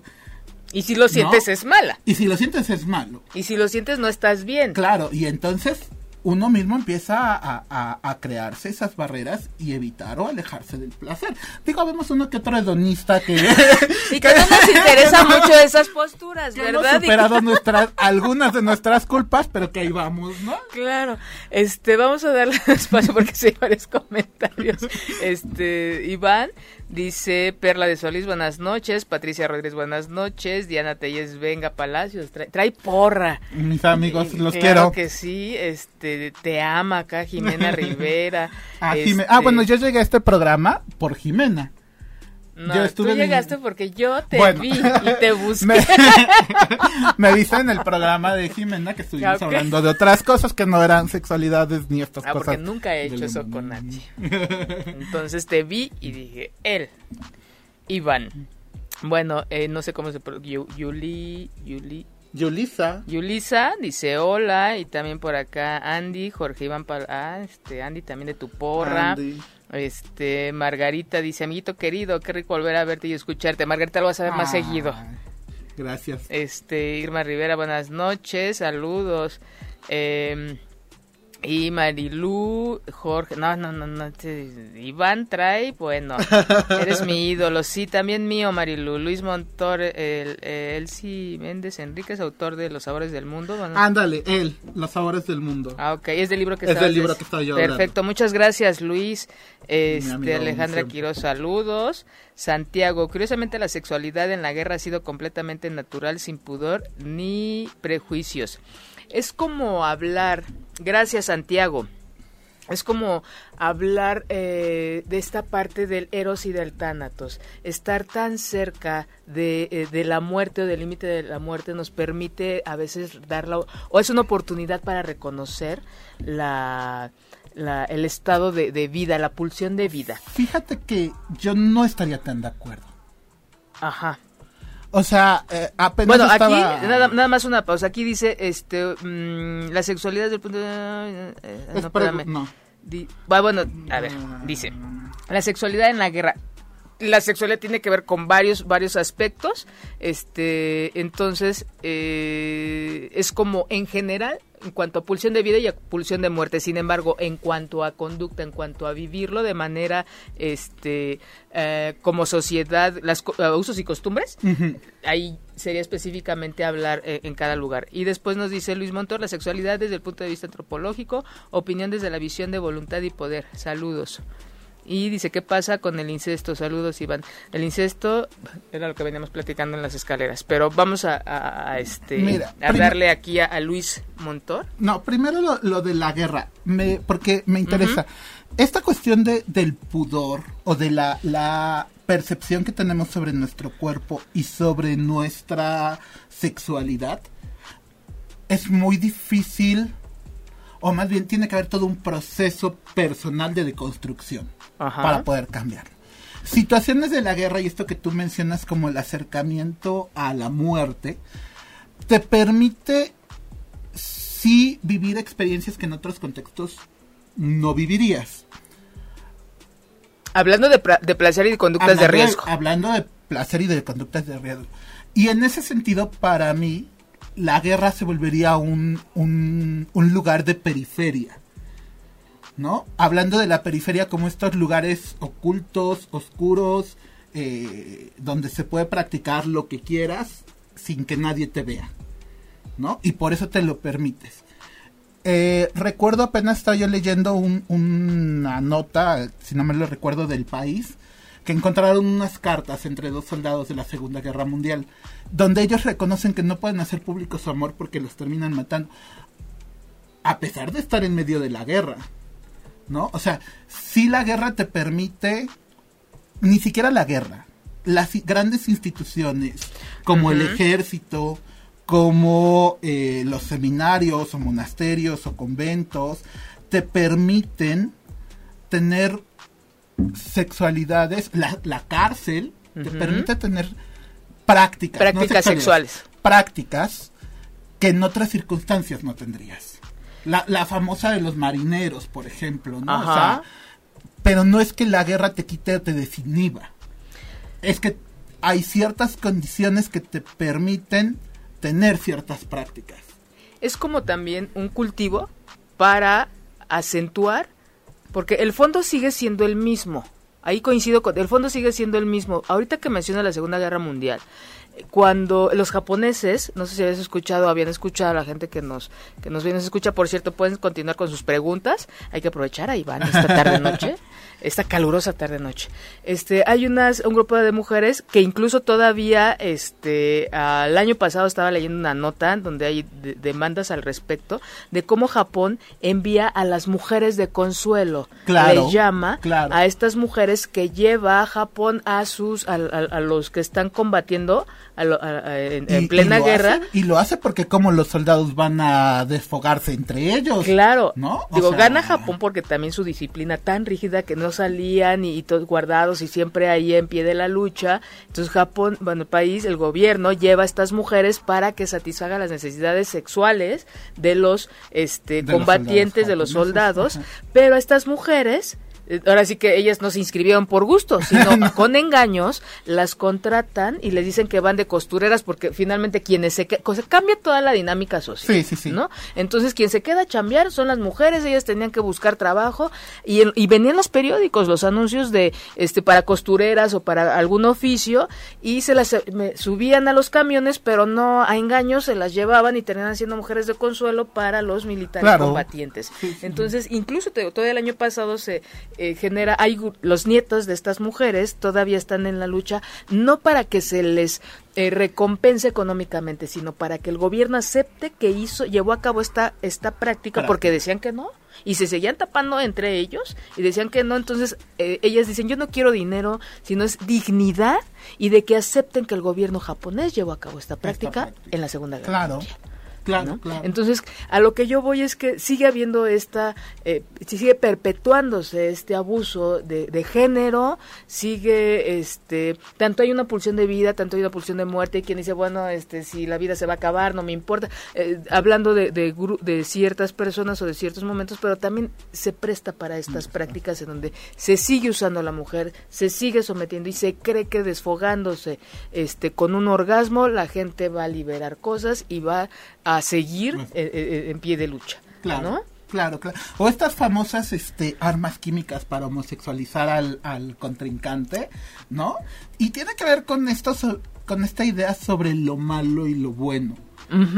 y si lo sientes es mala. Y si lo sientes es malo. Y si lo sientes no estás bien. Claro, y entonces uno mismo empieza a, crearse esas barreras y evitar o alejarse del placer. Digo, vemos uno que otro hedonista que... y que, no nos interesa mucho esas posturas, ¿verdad? Hemos superado nuestras, algunas de nuestras culpas, pero que ahí vamos, ¿no? Claro. Este, vamos a darle espacio porque hay varios comentarios. Este, Iván Dice Perla de Solís, buenas noches. Patricia Rodríguez, buenas noches. Diana Telles, venga, Palacios. Trae, porra. Mis amigos, eh, los claro quiero. que sí. Este, te ama acá Jimena Rivera. Ah, ah, bueno, yo llegué a este programa por Jimena. No, tú llegaste porque yo te vi y te busqué. Me, viste en el programa de Jimena que estuvimos hablando de otras cosas que no eran sexualidades ni estas ah, cosas. porque nunca he hecho eso con nadie. Entonces te vi y dije, él, Iván. Bueno, eh, no sé cómo se pronuncia. Yuli, Yuli, Yulisa. Yulisa dice hola y también por acá Andy, Jorge Iván, ah, este Andy también de tu porra. Andy. Este, Margarita dice, amiguito querido, qué rico volver a verte y escucharte. Margarita lo vas a ver más seguido. Gracias. Este, Irma Rivera, buenas noches, saludos. Eh, y Marilú, Jorge, no, no, no, no, Iván trae, bueno, eres mi ídolo, sí, también mío, Marilú, Luis Montor, el, Elsie Méndez Enríquez, autor de Los Sabores del Mundo. Ándale, él, Los Sabores del Mundo. Ah, ok, es del libro que Es del libro que estoy yo Perfecto, muchas gracias, Luis. Este, Alejandra Quiroz, saludos. Santiago, curiosamente la sexualidad en la guerra ha sido completamente natural, sin pudor ni prejuicios. Es como hablar Gracias, Santiago. Es como hablar eh, de esta parte del Eros y del Tánatos. Estar tan cerca de, eh, de la muerte o del límite de la muerte nos permite a veces darla, o es una oportunidad para reconocer la, la el estado de, de vida, la pulsión de vida. Fíjate que yo no estaría tan de acuerdo. Ajá. O sea, eh, apenas Bueno, aquí, nada, más una pausa. Aquí dice, este, mm, la sexualidad desde el punto de... Eh, eh, no, espérame. no. bueno, a ver, dice, la sexualidad en la guerra. La sexualidad tiene que ver con varios varios aspectos este entonces eh, es como en general en cuanto a pulsión de vida y a pulsión de muerte. Sin embargo en cuanto a conducta en cuanto a vivirlo de manera este eh, como sociedad las usos y costumbres ahí sería específicamente hablar eh, en cada lugar. Y después nos dice Luis Montor la sexualidad desde el punto de vista antropológico opinión desde la visión de voluntad y poder. Saludos y dice, ¿qué pasa con el incesto? Saludos, Iván. El incesto era lo que veníamos platicando en las escaleras, pero vamos a, este a darle aquí a, Luis Montor. No, primero lo, de la guerra, me, porque me interesa. Esta cuestión de, del pudor o de la, la percepción que tenemos sobre nuestro cuerpo y sobre nuestra sexualidad es muy difícil o más bien tiene que haber todo un proceso personal de deconstrucción para poder cambiar. Situaciones de la guerra y esto que tú mencionas como el acercamiento a la muerte, te permite sí vivir experiencias que en otros contextos no vivirías. Hablando de, placer y de conductas de riesgo. hablando de placer y de conductas de riesgo. Y en ese sentido, para mí, la guerra se volvería un, un, lugar de periferia. ¿No? Hablando de la periferia como estos lugares ocultos, oscuros, eh, donde se puede practicar lo que quieras sin que nadie te vea. ¿No? Y por eso te lo permites. Eh, recuerdo apenas estaba yo leyendo una nota, si no me lo recuerdo, del país, que encontraron unas cartas entre dos soldados de la Segunda Guerra Mundial, donde ellos reconocen que no pueden hacer público su amor porque los terminan matando, a pesar de estar en medio de la guerra, ¿no? O sea, si la guerra te permite, ni siquiera la guerra, las grandes instituciones como el ejército, como eh, los seminarios o monasterios o conventos, te permiten tener sexualidades, la, la cárcel te permite tener prácticas. Prácticas sexuales. Prácticas que en otras circunstancias no tendrías. La, la famosa de los marineros, por ejemplo, ¿no? pero no es que la guerra te quite o te desinhiba. Es que hay ciertas condiciones que te permiten tener ciertas prácticas. Es como también un cultivo para acentuar porque el fondo sigue siendo el mismo. Ahí coincido con, el fondo sigue siendo el mismo. Ahorita que menciona la Segunda Guerra Mundial, cuando los japoneses, no sé si habías escuchado, habían escuchado a la gente que nos que nos viene, escucha, por cierto, pueden continuar con sus preguntas. Hay que aprovechar, ahí van esta tarde noche, esta calurosa tarde noche. Este, hay unas un grupo de mujeres que incluso todavía este el año pasado estaba leyendo una nota donde hay demandas al respecto de cómo Japón envía a las mujeres de consuelo, claro, le llama a estas mujeres que lleva a Japón a sus a los que están combatiendo en, plena guerra. y lo hace porque como los soldados van a desfogarse entre ellos. Claro. ¿no? Digo, gana Japón porque también su disciplina tan rígida que no salían y, todos guardados y siempre ahí en pie de la lucha. Entonces Japón, bueno, el país, el gobierno lleva a estas mujeres para que satisfagan las necesidades sexuales de los este, combatientes, de los soldados, pero a estas mujeres ahora sí que ellas no se inscribieron por gusto, sino con engaños las contratan y les dicen que van de costureras porque finalmente quienes se quedan, cambia toda la dinámica social, sí, sí, sí. ¿no? Entonces quien se queda a chambear son las mujeres, ellas tenían que buscar trabajo y, y venían los periódicos, los anuncios de este para costureras o para algún oficio y se las subían a los camiones, pero no a engaños se las llevaban y terminaban siendo mujeres de consuelo para los militares combatientes. Entonces, incluso todo el año pasado se eh, genera, hay los nietos de estas mujeres todavía están en la lucha, no para que se les eh, recompense económicamente, sino para que el gobierno acepte que hizo, llevó a cabo esta, esta práctica, porque decían que no, y se seguían tapando entre ellos, y decían que no, entonces eh, ellas dicen, yo no quiero dinero, sino es dignidad, y de que acepten que el gobierno japonés llevó a cabo esta práctica, en la Segunda Guerra claro. Claro, claro. Entonces, a lo que yo voy es que sigue habiendo esta, eh, sigue perpetuándose este abuso de, de, género, sigue, este, tanto hay una pulsión de vida, tanto hay una pulsión de muerte, y quien dice, bueno, este, si la vida se va a acabar, no me importa, eh, hablando de, de, de, ciertas personas o de ciertos momentos, pero también se presta para estas prácticas en donde se sigue usando a la mujer, se sigue sometiendo y se cree que desfogándose, este, con un orgasmo, la gente va a liberar cosas y va a seguir eh, eh, en pie de lucha. Claro. ¿no? Claro, claro. O estas famosas este, armas químicas para homosexualizar al, al contrincante, ¿no? Y tiene que ver con estos, con esta idea sobre lo malo y lo bueno.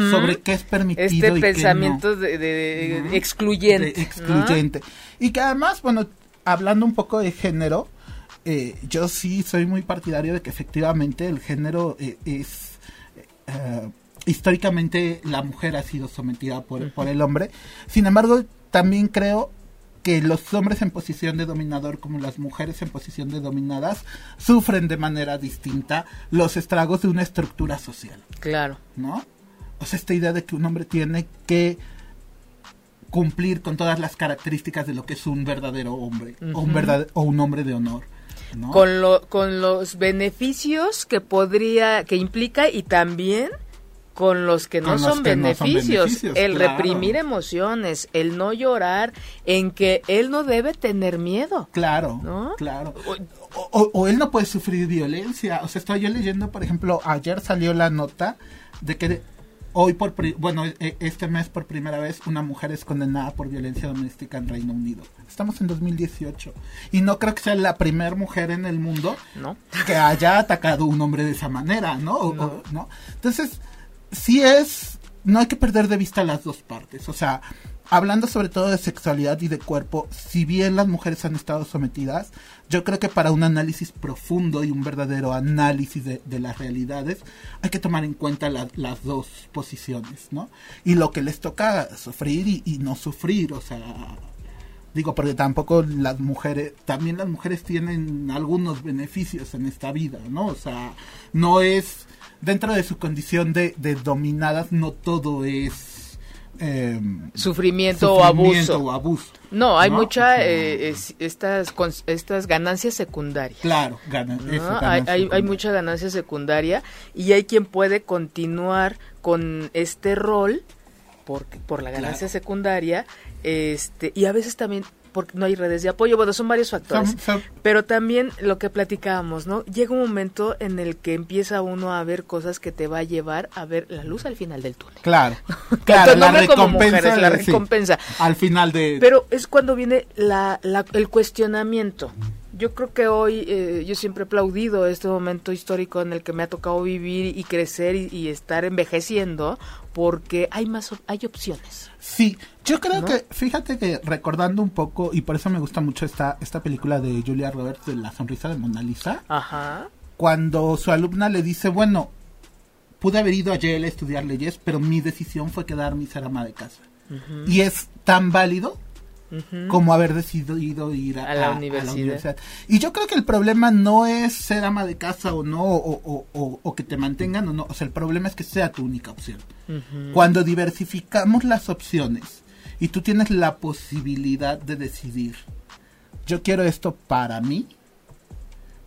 Sobre qué es permitido este y pensamiento qué no. de, de, excluyente. De excluyente. ¿no? Y que además, bueno, hablando un poco de género, eh, yo sí soy muy partidario de que efectivamente el género eh, es... Eh, históricamente la mujer ha sido sometida por, uh -huh. por el hombre. Sin embargo, también creo que los hombres en posición de dominador como las mujeres en posición de dominadas sufren de manera distinta los estragos de una estructura social. Claro. ¿No? O sea, esta idea de que un hombre tiene que cumplir con todas las características de lo que es un verdadero hombre uh -huh. o, un verdad o un hombre de honor. ¿no? Con, lo, con los beneficios que podría, que implica y también con los que no, Con son, no beneficios, el claro. reprimir emociones, el no llorar, en que él no debe tener miedo. Claro, ¿No? claro. O, o- o él no puede sufrir violencia. O sea, estaba yo leyendo, por ejemplo, ayer salió la nota de que hoy, por pri- bueno, e- este mes por primera vez, una mujer es condenada por violencia doméstica en Reino Unido. Estamos en 2018. Y no creo que sea la primera mujer en el mundo ¿No? que haya atacado a un hombre de esa manera, ¿no? O- o- ¿no? Entonces, sí es, no hay que perder de vista las dos partes. O sea, hablando sobre todo de sexualidad y de cuerpo, si bien las mujeres han estado sometidas, yo creo que para un análisis profundo y un verdadero análisis de, las realidades, hay que tomar en cuenta la- las dos posiciones, ¿no? Y lo que les toca sufrir y, y no sufrir, o sea, Digo, porque tampoco las mujeres, también las mujeres tienen algunos beneficios en esta vida, ¿no? O sea, no es, dentro de su condición de, de dominadas, no todo es eh, Sufrimiento, o abuso. o abuso. No, hay ¿no? mucha, O sea, eh, es- estas, cons- estas ganancias secundarias. Claro, ¿no? eso, hay, hay, mucha ganancia secundaria y hay quien puede continuar con este rol por, por la ganancia Claro. secundaria este y a veces también porque no hay redes de apoyo, bueno, son varios factores. Pero también lo que platicábamos, ¿no? Llega un momento en el que empieza uno a ver cosas que te va a llevar a ver la luz al final del túnel. Claro, claro, la recompensa, mujeres, la sí, recompensa. al final de... Pero es cuando viene la, la- el cuestionamiento. Yo creo que hoy eh, yo siempre he aplaudido este momento histórico en el que me ha tocado vivir y crecer y, y estar envejeciendo porque hay más hay opciones. Sí, yo creo ¿No? que, fíjate que recordando un poco, y por eso me gusta mucho esta, esta película de Julia Roberts de La sonrisa de Mona Lisa, Ajá. cuando su alumna le dice, bueno, pude haber ido a Yale a estudiar leyes, pero mi decisión fue quedarme y ser ama de casa. Y es tan válido como haber decidido ir a, A la a- a universidad. Y yo creo que el problema no es ser ama de casa o no, o, o- o- o que te mantengan o no. O sea, el problema es que sea tu única opción. Cuando diversificamos las opciones y tú tienes la posibilidad de decidir, yo quiero esto para mí,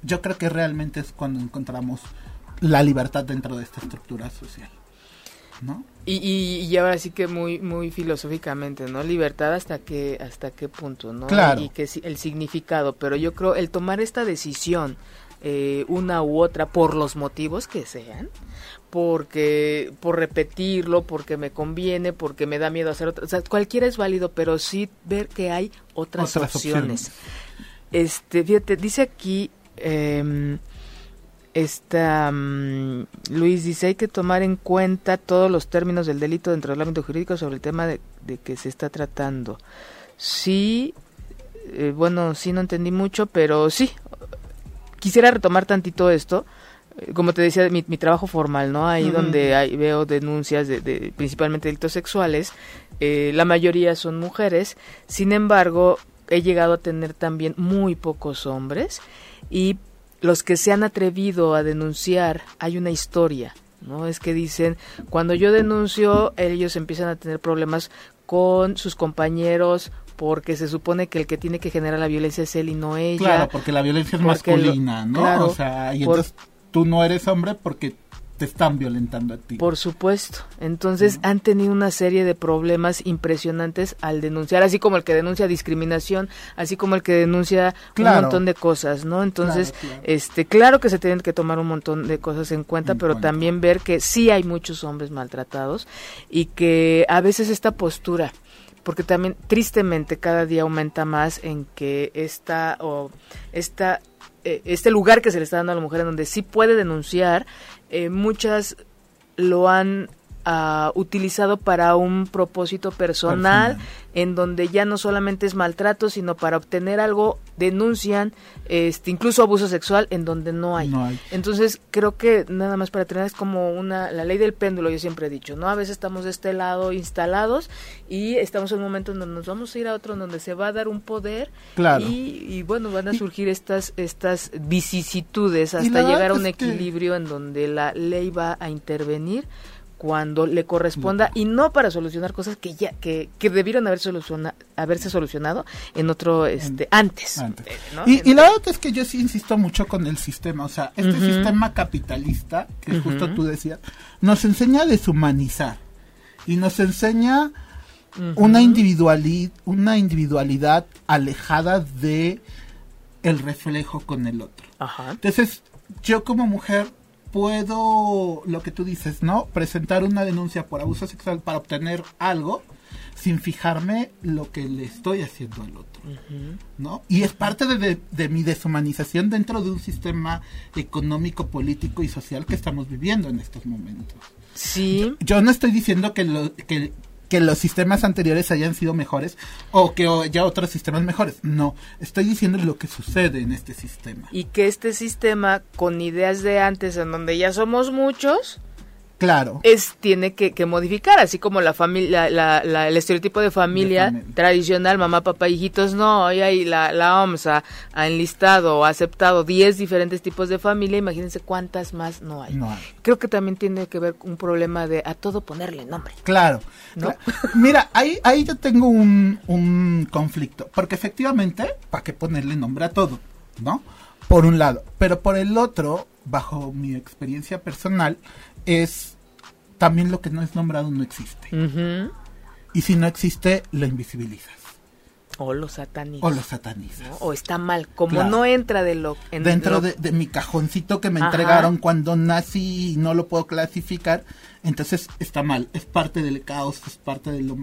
yo creo que realmente es cuando encontramos la libertad dentro de esta estructura social. ¿No? Y, y, y ahora sí que muy muy filosóficamente, ¿no? Libertad hasta qué hasta qué punto, ¿no? Claro. Y que el significado, pero yo creo el tomar esta decisión eh, una u otra por los motivos que sean, porque por repetirlo, porque me conviene, porque me da miedo hacer otra, o sea, cualquiera es válido, pero sí ver que hay otras, Otras opciones. opciones. Este, fíjate, dice aquí em, esta mm, Luis dice hay que tomar en cuenta todos los términos del delito dentro del ámbito jurídico sobre el tema de, de que se está tratando. Sí, eh, bueno, sí no entendí mucho, pero sí. Quisiera retomar tantito esto. eh, Como te decía, mi, mi trabajo formal, ¿no? Ahí donde hay, veo denuncias de, de principalmente delitos sexuales, eh, la mayoría son mujeres. Sin embargo, he llegado a tener también muy pocos hombres y los que se han atrevido a denunciar, hay una historia ¿no? Es que dicen, cuando yo denuncio, ellos empiezan a tener problemas con sus compañeros porque se supone que el que tiene que generar la violencia es él y no ella. Claro, porque la violencia es masculina, ¿no? o sea, y entonces tú no eres hombre porque te están violentando a ti. Por supuesto. Entonces han tenido una serie de problemas impresionantes al denunciar, así como el que denuncia discriminación, así como el que denuncia un montón de cosas, ¿no? Entonces, claro, este, claro que se tienen que tomar un montón de cosas en cuenta, pero también ver que sí hay muchos hombres maltratados y que a veces esta postura porque también tristemente cada día aumenta más en que esta o esta eh, este lugar que se le está dando a la mujer en donde sí puede denunciar eh, muchas lo han uh, utilizado para un propósito personal, en donde ya no solamente es maltrato, sino para obtener algo denuncian, este, incluso abuso sexual, en donde no hay. Entonces creo que nada más para tener es como una la ley del péndulo. Yo siempre he dicho, no, a veces estamos de este lado instalados y estamos en un momento en donde nos vamos a ir a otro, en donde se va a dar un poder y, bueno van a surgir estas estas vicisitudes hasta llegar a un equilibrio en donde la ley va a intervenir cuando le corresponda y no para solucionar cosas que ya que, que debieron haber soluciona, haberse solucionado en otro este antes, eh, y, la otra es que yo sí insisto mucho con el sistema o sea este sistema capitalista que justo tú decías nos enseña a deshumanizar y nos enseña una individualidad una individualidad alejada de el reflejo con el otro. Entonces yo como mujer puedo, lo que tú dices, ¿no? Presentar una denuncia por abuso sexual para obtener algo sin fijarme lo que le estoy haciendo al otro, ¿no? Y es parte de, de, mi deshumanización dentro de un sistema económico, político y social que estamos viviendo en estos momentos. Sí. Yo no estoy diciendo que, lo, que, que los sistemas anteriores hayan sido mejores o que haya otros sistemas mejores. No, estoy diciendo lo que sucede en este sistema. Y que este sistema, con ideas de antes, en donde ya somos muchos, Claro. Es, tiene que, que modificar, así como la familia, la, la, el estereotipo de familia, tradicional, mamá, papá, hijitos, no, hoy hay la, la OMS ha, enlistado o aceptado 10 diferentes tipos de familia, imagínense cuántas más no hay. Creo que también tiene que ver un problema de a todo ponerle nombre. Claro. ¿no? Mira, ahí, ahí yo tengo un, un conflicto, porque efectivamente, ¿para qué ponerle nombre a todo? ¿No? Por un lado, pero por el otro, bajo mi experiencia personal, es también lo que no es nombrado no existe. Y si no existe, lo invisibilizas. O lo satanizas. O lo satanizas. O está mal. Como no entra de lo... Dentro De, mi cajoncito que me entregaron cuando nací y no lo puedo clasificar, entonces está mal. Es parte del caos, es parte de lo...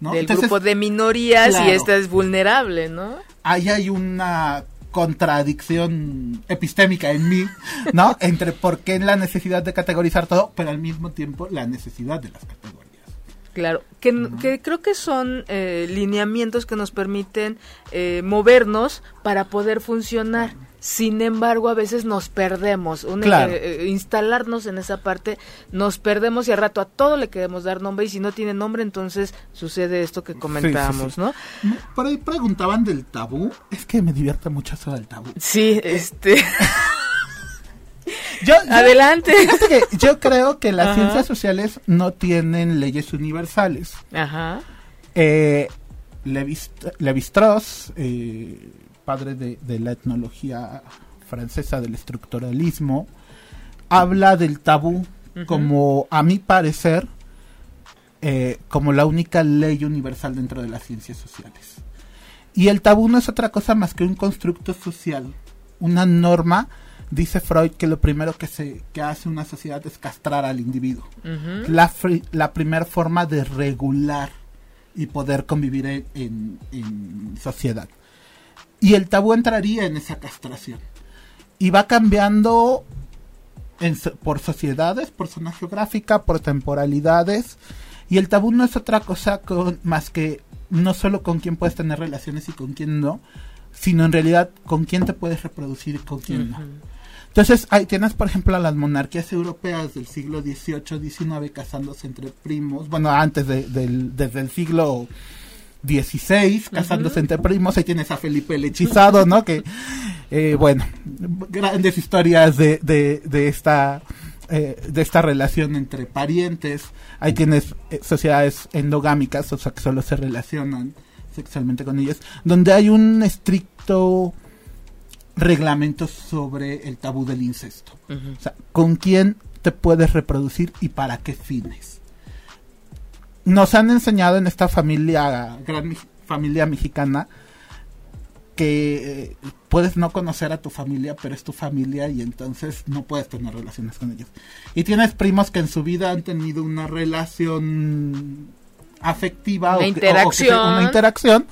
¿no? Del grupo de minorías y esta es vulnerable, ¿no? Ahí hay una contradicción epistémica en mí, ¿no? Entre por qué la necesidad de categorizar todo, pero al mismo tiempo la necesidad de las categorías. Claro, que, creo que son eh, lineamientos que nos permiten eh, movernos para poder funcionar. Sin embargo, a veces nos perdemos. Eh, instalarnos en esa parte, nos perdemos y al rato a todo le queremos dar nombre y si no tiene nombre, entonces sucede esto que comentábamos, ¿no? Por ahí preguntaban del tabú. Es que me divierte mucho eso del tabú. Sí, este... Yo, Adelante. yo creo que las ciencias sociales no tienen leyes universales. Ajá. Eh, Levi-Strauss, eh, padre de, la etnología francesa del estructuralismo, habla del tabú como, a mi parecer, eh, como la única ley universal dentro de las ciencias sociales. Y el tabú no es otra cosa más que un constructo social, una norma. Dice Freud que lo primero que, se, que hace una sociedad es castrar al individuo. La, la primera forma de regular y poder convivir en sociedad. Y el tabú entraría en esa castración. Y va cambiando por sociedades, por zona geográfica, por temporalidades. Y el tabú no es otra cosa con, más que no solo con quién puedes tener relaciones y con quién no, sino en realidad con quién te puedes reproducir y con quién no. Entonces, ahí tienes, por ejemplo, a las monarquías europeas del siglo XVIII, XIX casándose entre primos, bueno, antes de, del, desde el siglo 16, casándose entre primos. Ahí tienes a Felipe el hechizado, ¿no? Que, eh, bueno, grandes historias de, de, esta eh, de esta relación entre parientes. Ahí tienes eh, sociedades endogámicas, o sea, que solo se relacionan sexualmente con ellos, donde hay un estricto reglamento sobre el tabú del incesto. O sea, con quién te puedes reproducir y para qué fines. Nos han enseñado en esta familia, gran familia mexicana, que eh, puedes no conocer a tu familia, pero es tu familia y entonces no puedes tener relaciones con ellos. Y tienes primos que en su vida han tenido una relación afectiva o, interacción. Que, una interacción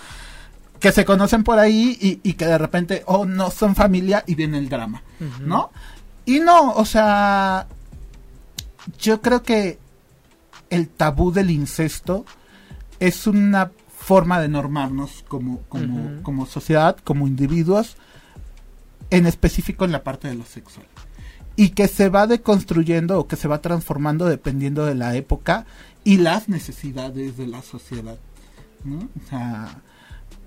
que se conocen por ahí y, que de repente, oh, no son familia y viene el drama, ¿no? Y no, o sea, yo creo que el tabú del incesto es una forma de normarnos como, como, como sociedad, como individuos, en específico en la parte de lo sexual. Y que se va deconstruyendo o que se va transformando dependiendo de la época y las necesidades de la sociedad. ¿no? O sea,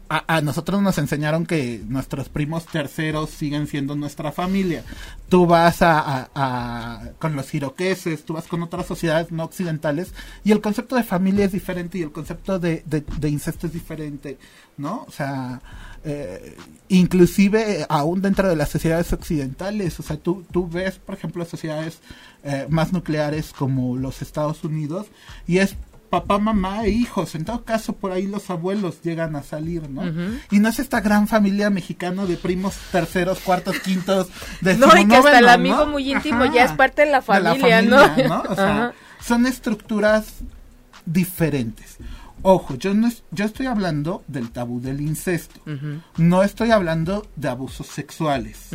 a, nosotros nos enseñaron que nuestros primos terceros siguen siendo nuestra familia. Tú vas a, con los iroqueses, tú vas con otras sociedades no occidentales y el concepto de familia es diferente y el concepto de, incesto es diferente, ¿no? O sea, eh, inclusive aún dentro de las sociedades occidentales, o sea, tú, tú ves, por ejemplo, sociedades eh, más nucleares como los Estados Unidos y es papá, mamá e hijos. En todo caso, por ahí los abuelos llegan a salir, ¿no? Y no es esta gran familia mexicana de primos terceros, cuartos, quintos. De no, y que hasta el amigo muy íntimo ya es parte de la familia, ¿no? O sea, son estructuras diferentes. Ojo, yo no yo estoy hablando del tabú del incesto. No estoy hablando de abusos sexuales.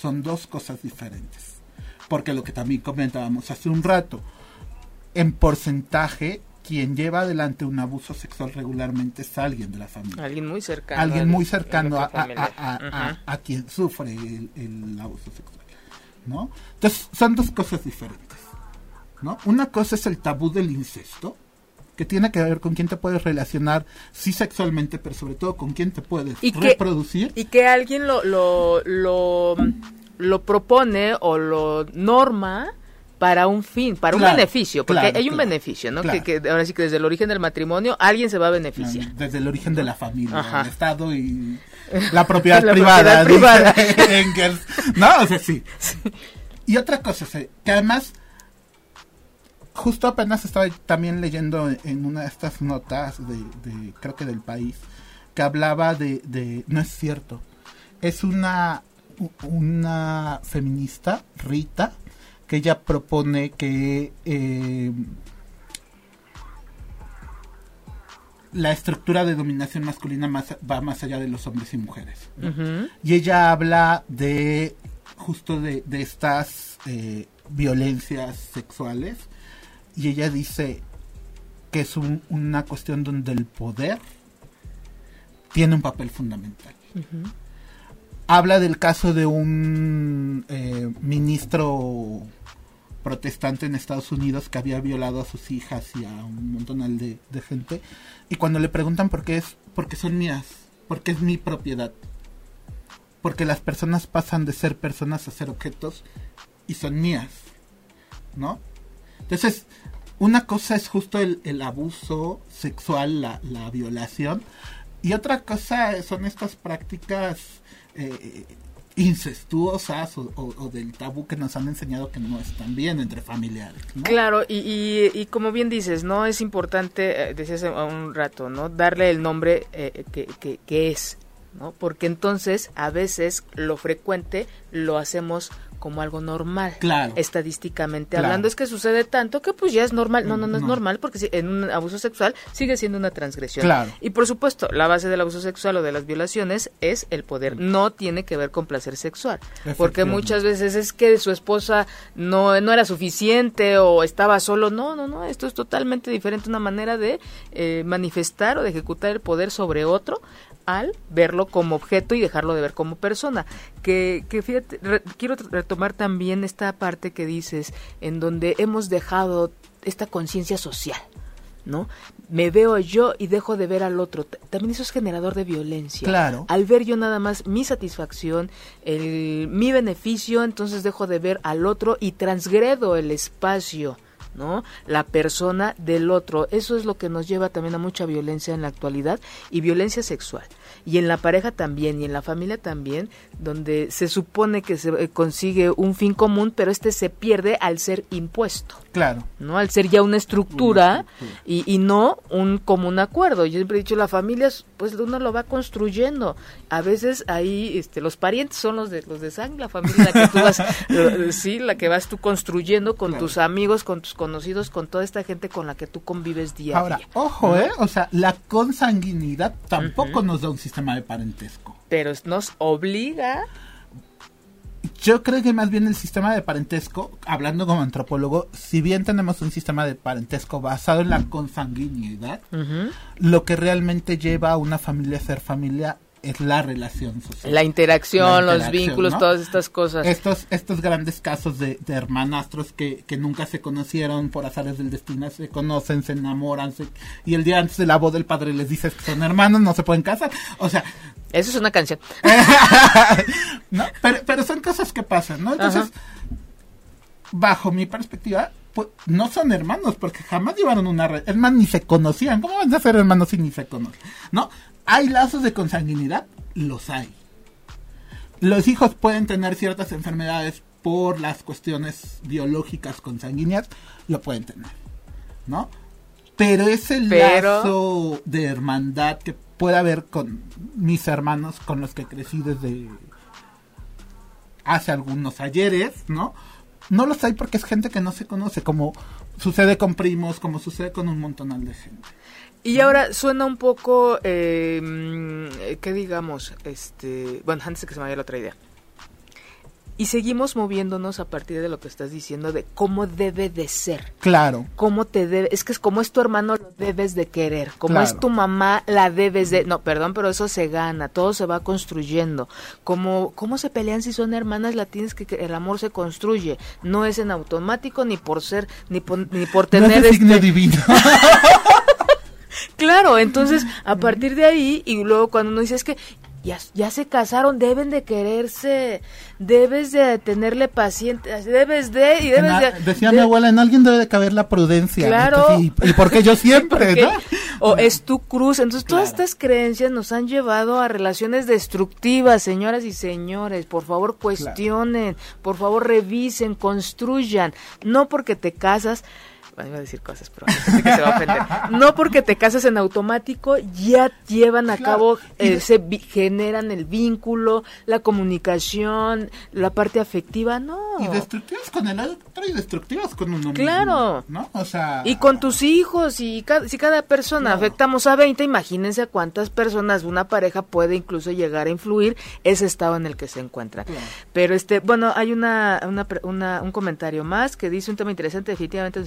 Son dos cosas diferentes. Porque lo que también comentábamos hace un rato, en porcentaje quien lleva adelante un abuso sexual regularmente es alguien de la familia. Alguien muy cercano. Alguien muy cercano a, quien sufre el, abuso sexual. ¿no? Entonces, son dos cosas diferentes. ¿no? Una cosa es el tabú del incesto, que tiene que ver con quién te puedes relacionar, sí sexualmente, pero sobre todo con quién te puedes reproducir. y que alguien lo, lo, lo, lo propone o lo norma para un fin, para un beneficio, porque hay un beneficio, ¿no? Que, ahora sí que desde el origen del matrimonio alguien se va a beneficiar. Desde el origen de la familia, el Estado y la propiedad privada. privada. no, o sea, sí. Y otra cosa, que además, justo apenas estaba también leyendo en una de estas notas de, creo que del país, que hablaba de, de no es cierto, es una, una feminista, Rita, que ella propone que eh, la estructura de dominación masculina va más allá de los hombres y mujeres. Y ella habla de justo de, estas eh, violencias sexuales y ella dice que es una cuestión donde el poder tiene un papel fundamental. Habla del caso de un eh, ministro protestante en Estados Unidos que había violado a sus hijas y a un montón de, gente. Y cuando le preguntan por qué es, porque son mías, porque es mi propiedad. Porque las personas pasan de ser personas a ser objetos y son mías. ¿No? Entonces, una cosa es justo el, abuso sexual, la, la, violación. Y otra cosa son estas prácticas eh, incestuosas o, del tabú que nos han enseñado que no están bien entre familiares. Claro, y, y, como bien dices, no es importante, eh, decías un rato, no darle el nombre eh, que, que es, ¿no? Porque entonces a veces lo frecuente lo hacemos como algo normal. Claro. Estadísticamente hablando, es que sucede tanto que pues ya es normal. No, no, no, es normal porque en un abuso sexual sigue siendo una transgresión. Claro. Y por supuesto, la base del abuso sexual o de las violaciones es el poder. No tiene que ver con placer sexual. Porque muchas veces es que su esposa no, no era suficiente o estaba solo. No, no, no. Esto es totalmente diferente. Una manera de eh, manifestar o de ejecutar el poder sobre otro al verlo como objeto y dejarlo de ver como persona. Que, que fíjate, quiero retomar también esta parte que dices, en donde hemos dejado esta conciencia social. ¿no? Me veo yo y dejo de ver al otro. También eso es generador de violencia. Claro. Al ver yo nada más mi satisfacción, el, mi beneficio, entonces dejo de ver al otro y transgredo el espacio. ¿No? La persona del otro. Eso es lo que nos lleva también a mucha violencia en la actualidad y violencia sexual y en la pareja también y en la familia también, donde se supone que se eh, consigue un fin común, pero este se pierde al ser impuesto. Claro. ¿No? Al ser ya una estructura, Y, y, no un común acuerdo. Yo siempre he dicho, la familia, pues uno lo va construyendo. A veces ahí este, los parientes son los de, los de sangre, la familia la que tú vas, sí, la que vas tú construyendo con tus amigos, con tus conocidos, con toda esta gente con la que tú convives día a día. Ahora, ojo, ¿eh? O sea, la consanguinidad tampoco nos da un sistema de parentesco. Pero nos obliga yo creo que más bien el sistema de parentesco, hablando como antropólogo, si bien tenemos un sistema de parentesco basado en la consanguinidad, lo que realmente lleva a una familia a ser familia es la relación social. La interacción, los vínculos, todas estas cosas. Estos, estos grandes casos de, hermanastros que, que, nunca se conocieron por azares del destino, se conocen, se enamoran, y el día antes de la boda el padre les dice que son hermanos, no se pueden casar. O sea... Eso es una canción. pero, pero, son cosas que pasan, ¿no? Entonces, bajo mi perspectiva, pues, no son hermanos, porque jamás llevaron una red. Es más, ni se conocían. ¿Cómo van a ser hermanos si ni se conocen? ¿No? ¿Hay lazos de consanguinidad? Los hay. Los hijos pueden tener ciertas enfermedades por las cuestiones biológicas consanguíneas, lo pueden tener, ¿no? Pero ese lazo de hermandad que puede haber con mis hermanos con los que crecí desde hace algunos ayeres, ¿no? No los hay porque es gente que no se conoce, como sucede con primos, como sucede con un montonal de gente. Y ahora suena un poco, eh, ¿qué digamos? Este, bueno, antes de que se me vaya la otra idea. Y seguimos moviéndonos a partir de lo que estás diciendo de cómo debe de ser. Claro. Cómo te debe, es que es como es tu hermano lo debes de querer, como es tu mamá la debes de, no, perdón, pero eso se gana, todo se va construyendo. Como cómo se pelean si son hermanas, la tienes que el amor se construye, no es en automático ni por ser ni por, ni por tener no es signo este divino. Claro, entonces a partir de ahí y luego cuando uno dice es que ya, ya se casaron, deben de quererse, debes de tenerle paciencia, debes de... Y debes de decía mi abuela, en alguien debe de caber la prudencia. Claro. y, porque yo siempre, ¿no? O es tu cruz. Entonces todas estas creencias nos han llevado a relaciones destructivas, señoras y señores. Por favor, cuestionen, por favor, revisen, construyan. No porque te casas a decir cosas, pero que se va a ofender. No porque te casas en automático, ya llevan a cabo, eh, se generan el vínculo, la comunicación, la parte afectiva, no. Y destructivas con el otro y destructivas con uno Claro. ¿no? O sea... Y con tus hijos, y si cada persona afectamos a 20, imagínense a cuántas personas una pareja puede incluso llegar a influir ese estado en el que se encuentra. Pero este, bueno, hay una, una, una, un comentario más que dice un tema interesante, definitivamente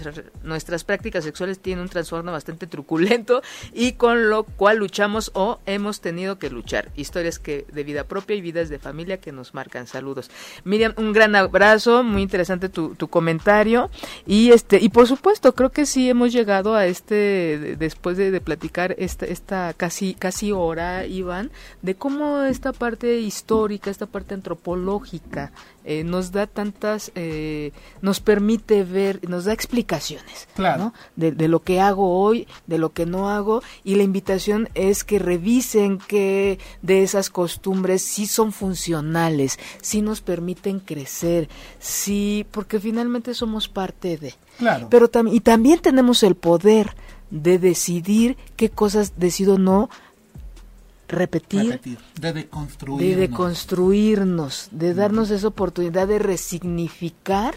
nuestras prácticas sexuales tienen un trastorno bastante truculento y con lo cual luchamos o hemos tenido que luchar. Historias que de vida propia y vidas de familia que nos marcan. Saludos. Miriam, un gran abrazo, muy interesante tu, tu comentario y este y por supuesto creo que sí hemos llegado a este después de, de platicar esta esta casi casi hora Iván de cómo esta parte histórica, esta parte antropológica eh, nos da tantas, eh, nos permite ver, nos da explicaciones claro. de, de, lo que hago hoy, de lo que no hago, y la invitación es que revisen que de esas costumbres sí son funcionales, sí nos permiten crecer, sí, porque finalmente somos parte de. Claro. Pero y también tenemos el poder de decidir qué cosas decido no repetir, de deconstruirnos, de deconstruirnos, de darnos esa oportunidad de resignificar,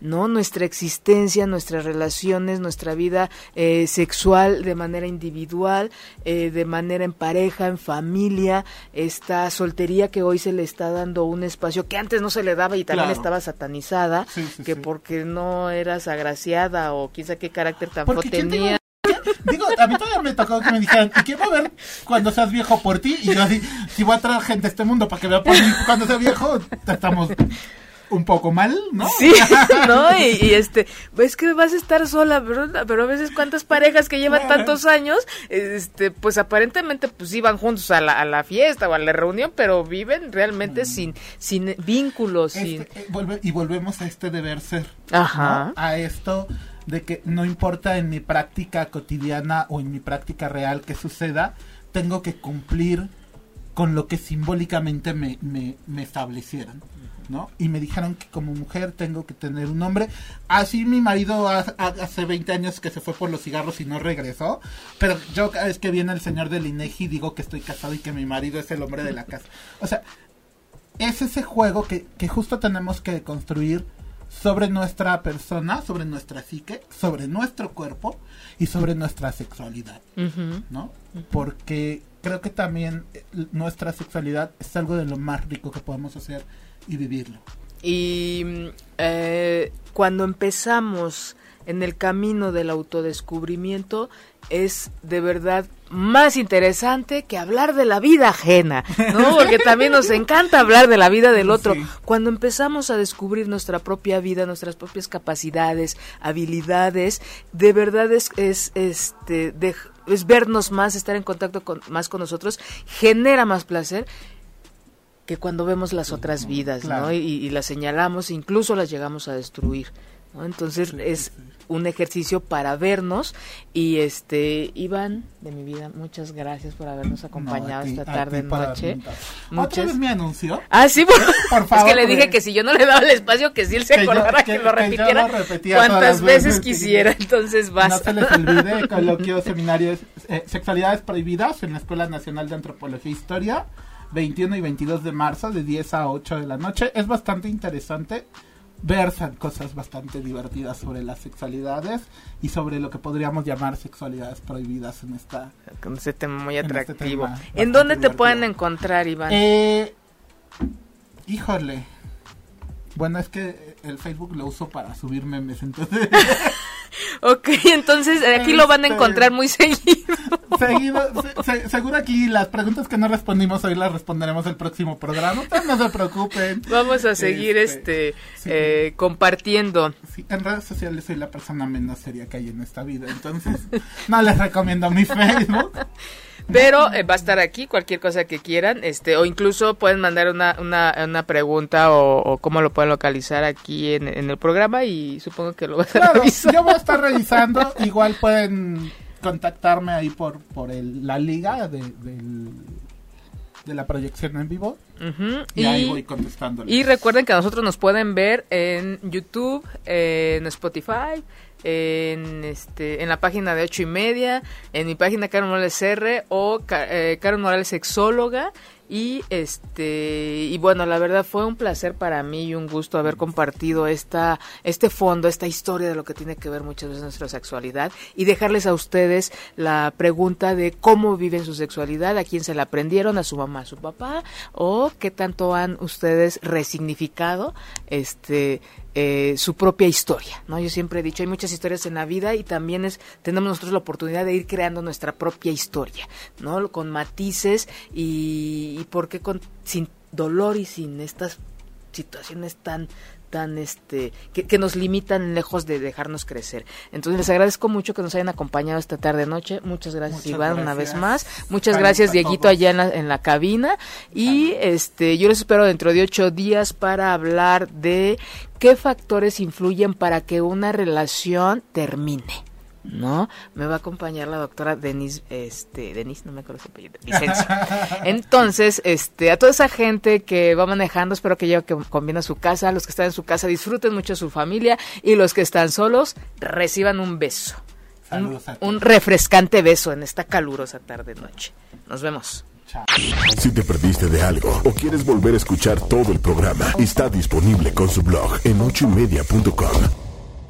no nuestra existencia, nuestras relaciones, nuestra vida eh, sexual de manera individual, eh, de manera en pareja, en familia, esta soltería que hoy se le está dando un espacio que antes no se le daba y también estaba satanizada, que porque no eras agraciada o quizá qué carácter tan tenía. Digo, a mí todavía me tocó que me dijeran, ¿y quién va a ver cuando seas viejo por ti? Y yo así, si voy a traer gente a este mundo para que vea por mí cuando sea viejo, estamos... un poco mal, ¿no? Sí, ¿no? Y, este, es que vas a estar sola, pero, pero a veces cuántas parejas que llevan tantos años, este, pues aparentemente pues iban juntos a la, a la fiesta o a la reunión, pero viven realmente mm. sin, sin vínculos. Este, sin... Eh, y volvemos a este deber ser. Ajá. A esto de que no importa en mi práctica cotidiana o en mi práctica real que suceda, tengo que cumplir con lo que simbólicamente me, me, me establecieron. ¿no? Y me dijeron que como mujer tengo que tener un hombre. Así mi marido hace 20 años que se fue por los cigarros y no regresó. Pero yo cada vez que viene el señor del INEGI digo que estoy casado y que mi marido es el hombre de la casa. O sea, es ese juego que, que justo tenemos que construir sobre nuestra persona, sobre nuestra psique, sobre nuestro cuerpo y sobre nuestra sexualidad, ¿no? Porque creo que también eh, nuestra sexualidad es algo de lo más rico que podemos hacer y vivirlo. Y eh, cuando empezamos en el camino del autodescubrimiento es de verdad más interesante que hablar de la vida ajena, ¿no? Porque también nos encanta hablar de la vida del otro. Cuando empezamos a descubrir nuestra propia vida, nuestras propias capacidades, habilidades, de verdad es, es este, es vernos más, estar en contacto con, más con nosotros, genera más placer que cuando vemos las otras vidas, ¿no? Y, y, las señalamos, incluso las llegamos a destruir. Entonces es un ejercicio para vernos. Y este Iván de mi vida muchas gracias por habernos acompañado esta tarde noche. muchas vez me anunció ah sí por, favor es que le dije que si yo no le daba el espacio que si él se acordara que, lo repitiera. cuantas veces, quisiera entonces vas no se les olvide coloquio seminario eh, sexualidades prohibidas en la escuela nacional de antropología e historia 21 y 22 de marzo de 10 a 8 de la noche. Es bastante interesante versan cosas bastante divertidas sobre las sexualidades y sobre lo que podríamos llamar sexualidades prohibidas en esta con ese tema muy este atractivo. ¿En, dónde te pueden encontrar, Iván? Eh, híjole. Bueno, es que el Facebook lo uso para subir memes, entonces Ok, entonces aquí lo van a encontrar muy seguido. Seguido, seguro aquí las preguntas que no respondimos hoy las responderemos el próximo programa. no se preocupen. Vamos a seguir este, este eh, compartiendo. en redes sociales soy la persona menos seria que hay en esta vida, entonces no les recomiendo mi Facebook. Pero eh, va a estar aquí cualquier cosa que quieran, este, o incluso pueden mandar una, una, una pregunta o, cómo lo pueden localizar aquí en, el programa y supongo que lo va a claro, Yo voy a estar revisando, igual pueden contactarme ahí por, por el, la liga de, de la proyección en vivo. y, ahí voy contestando. Y recuerden que a nosotros nos pueden ver en YouTube, en Spotify, en este en la página de ocho y media, en mi página Carmen Morales R o eh, Morales Sexóloga y este y bueno la verdad fue un placer para mí y un gusto haber compartido esta este fondo esta historia de lo que tiene que ver muchas veces nuestra sexualidad y dejarles a ustedes la pregunta de cómo viven su sexualidad a quién se la aprendieron a su mamá a su papá o qué tanto han ustedes resignificado este eh, su propia historia, ¿no? Yo siempre he dicho, hay muchas historias en la vida y también es, tenemos nosotros la oportunidad de ir creando nuestra propia historia, ¿no? Con matices y, y por con, sin dolor y sin estas situaciones tan tan este que, nos limitan lejos de dejarnos crecer. Entonces les agradezco mucho que nos hayan acompañado esta tarde noche. Muchas gracias Iván una vez más. Muchas gracias Dieguito allá en la, en la cabina y este yo les espero dentro de ocho días para hablar de qué factores influyen para que una relación termine. ¿No? Me va a acompañar la doctora Denise, este, Denise, no me acuerdo su apellido, Entonces, este, a toda esa gente que va manejando, espero que llegue con bien a su casa, los que están en su casa disfruten mucho a su familia y los que están solos reciban un beso. Un, un, refrescante beso en esta calurosa tarde noche. Nos vemos. Si te perdiste de algo o quieres volver a escuchar todo el programa, está disponible con su blog en ochoymedia.com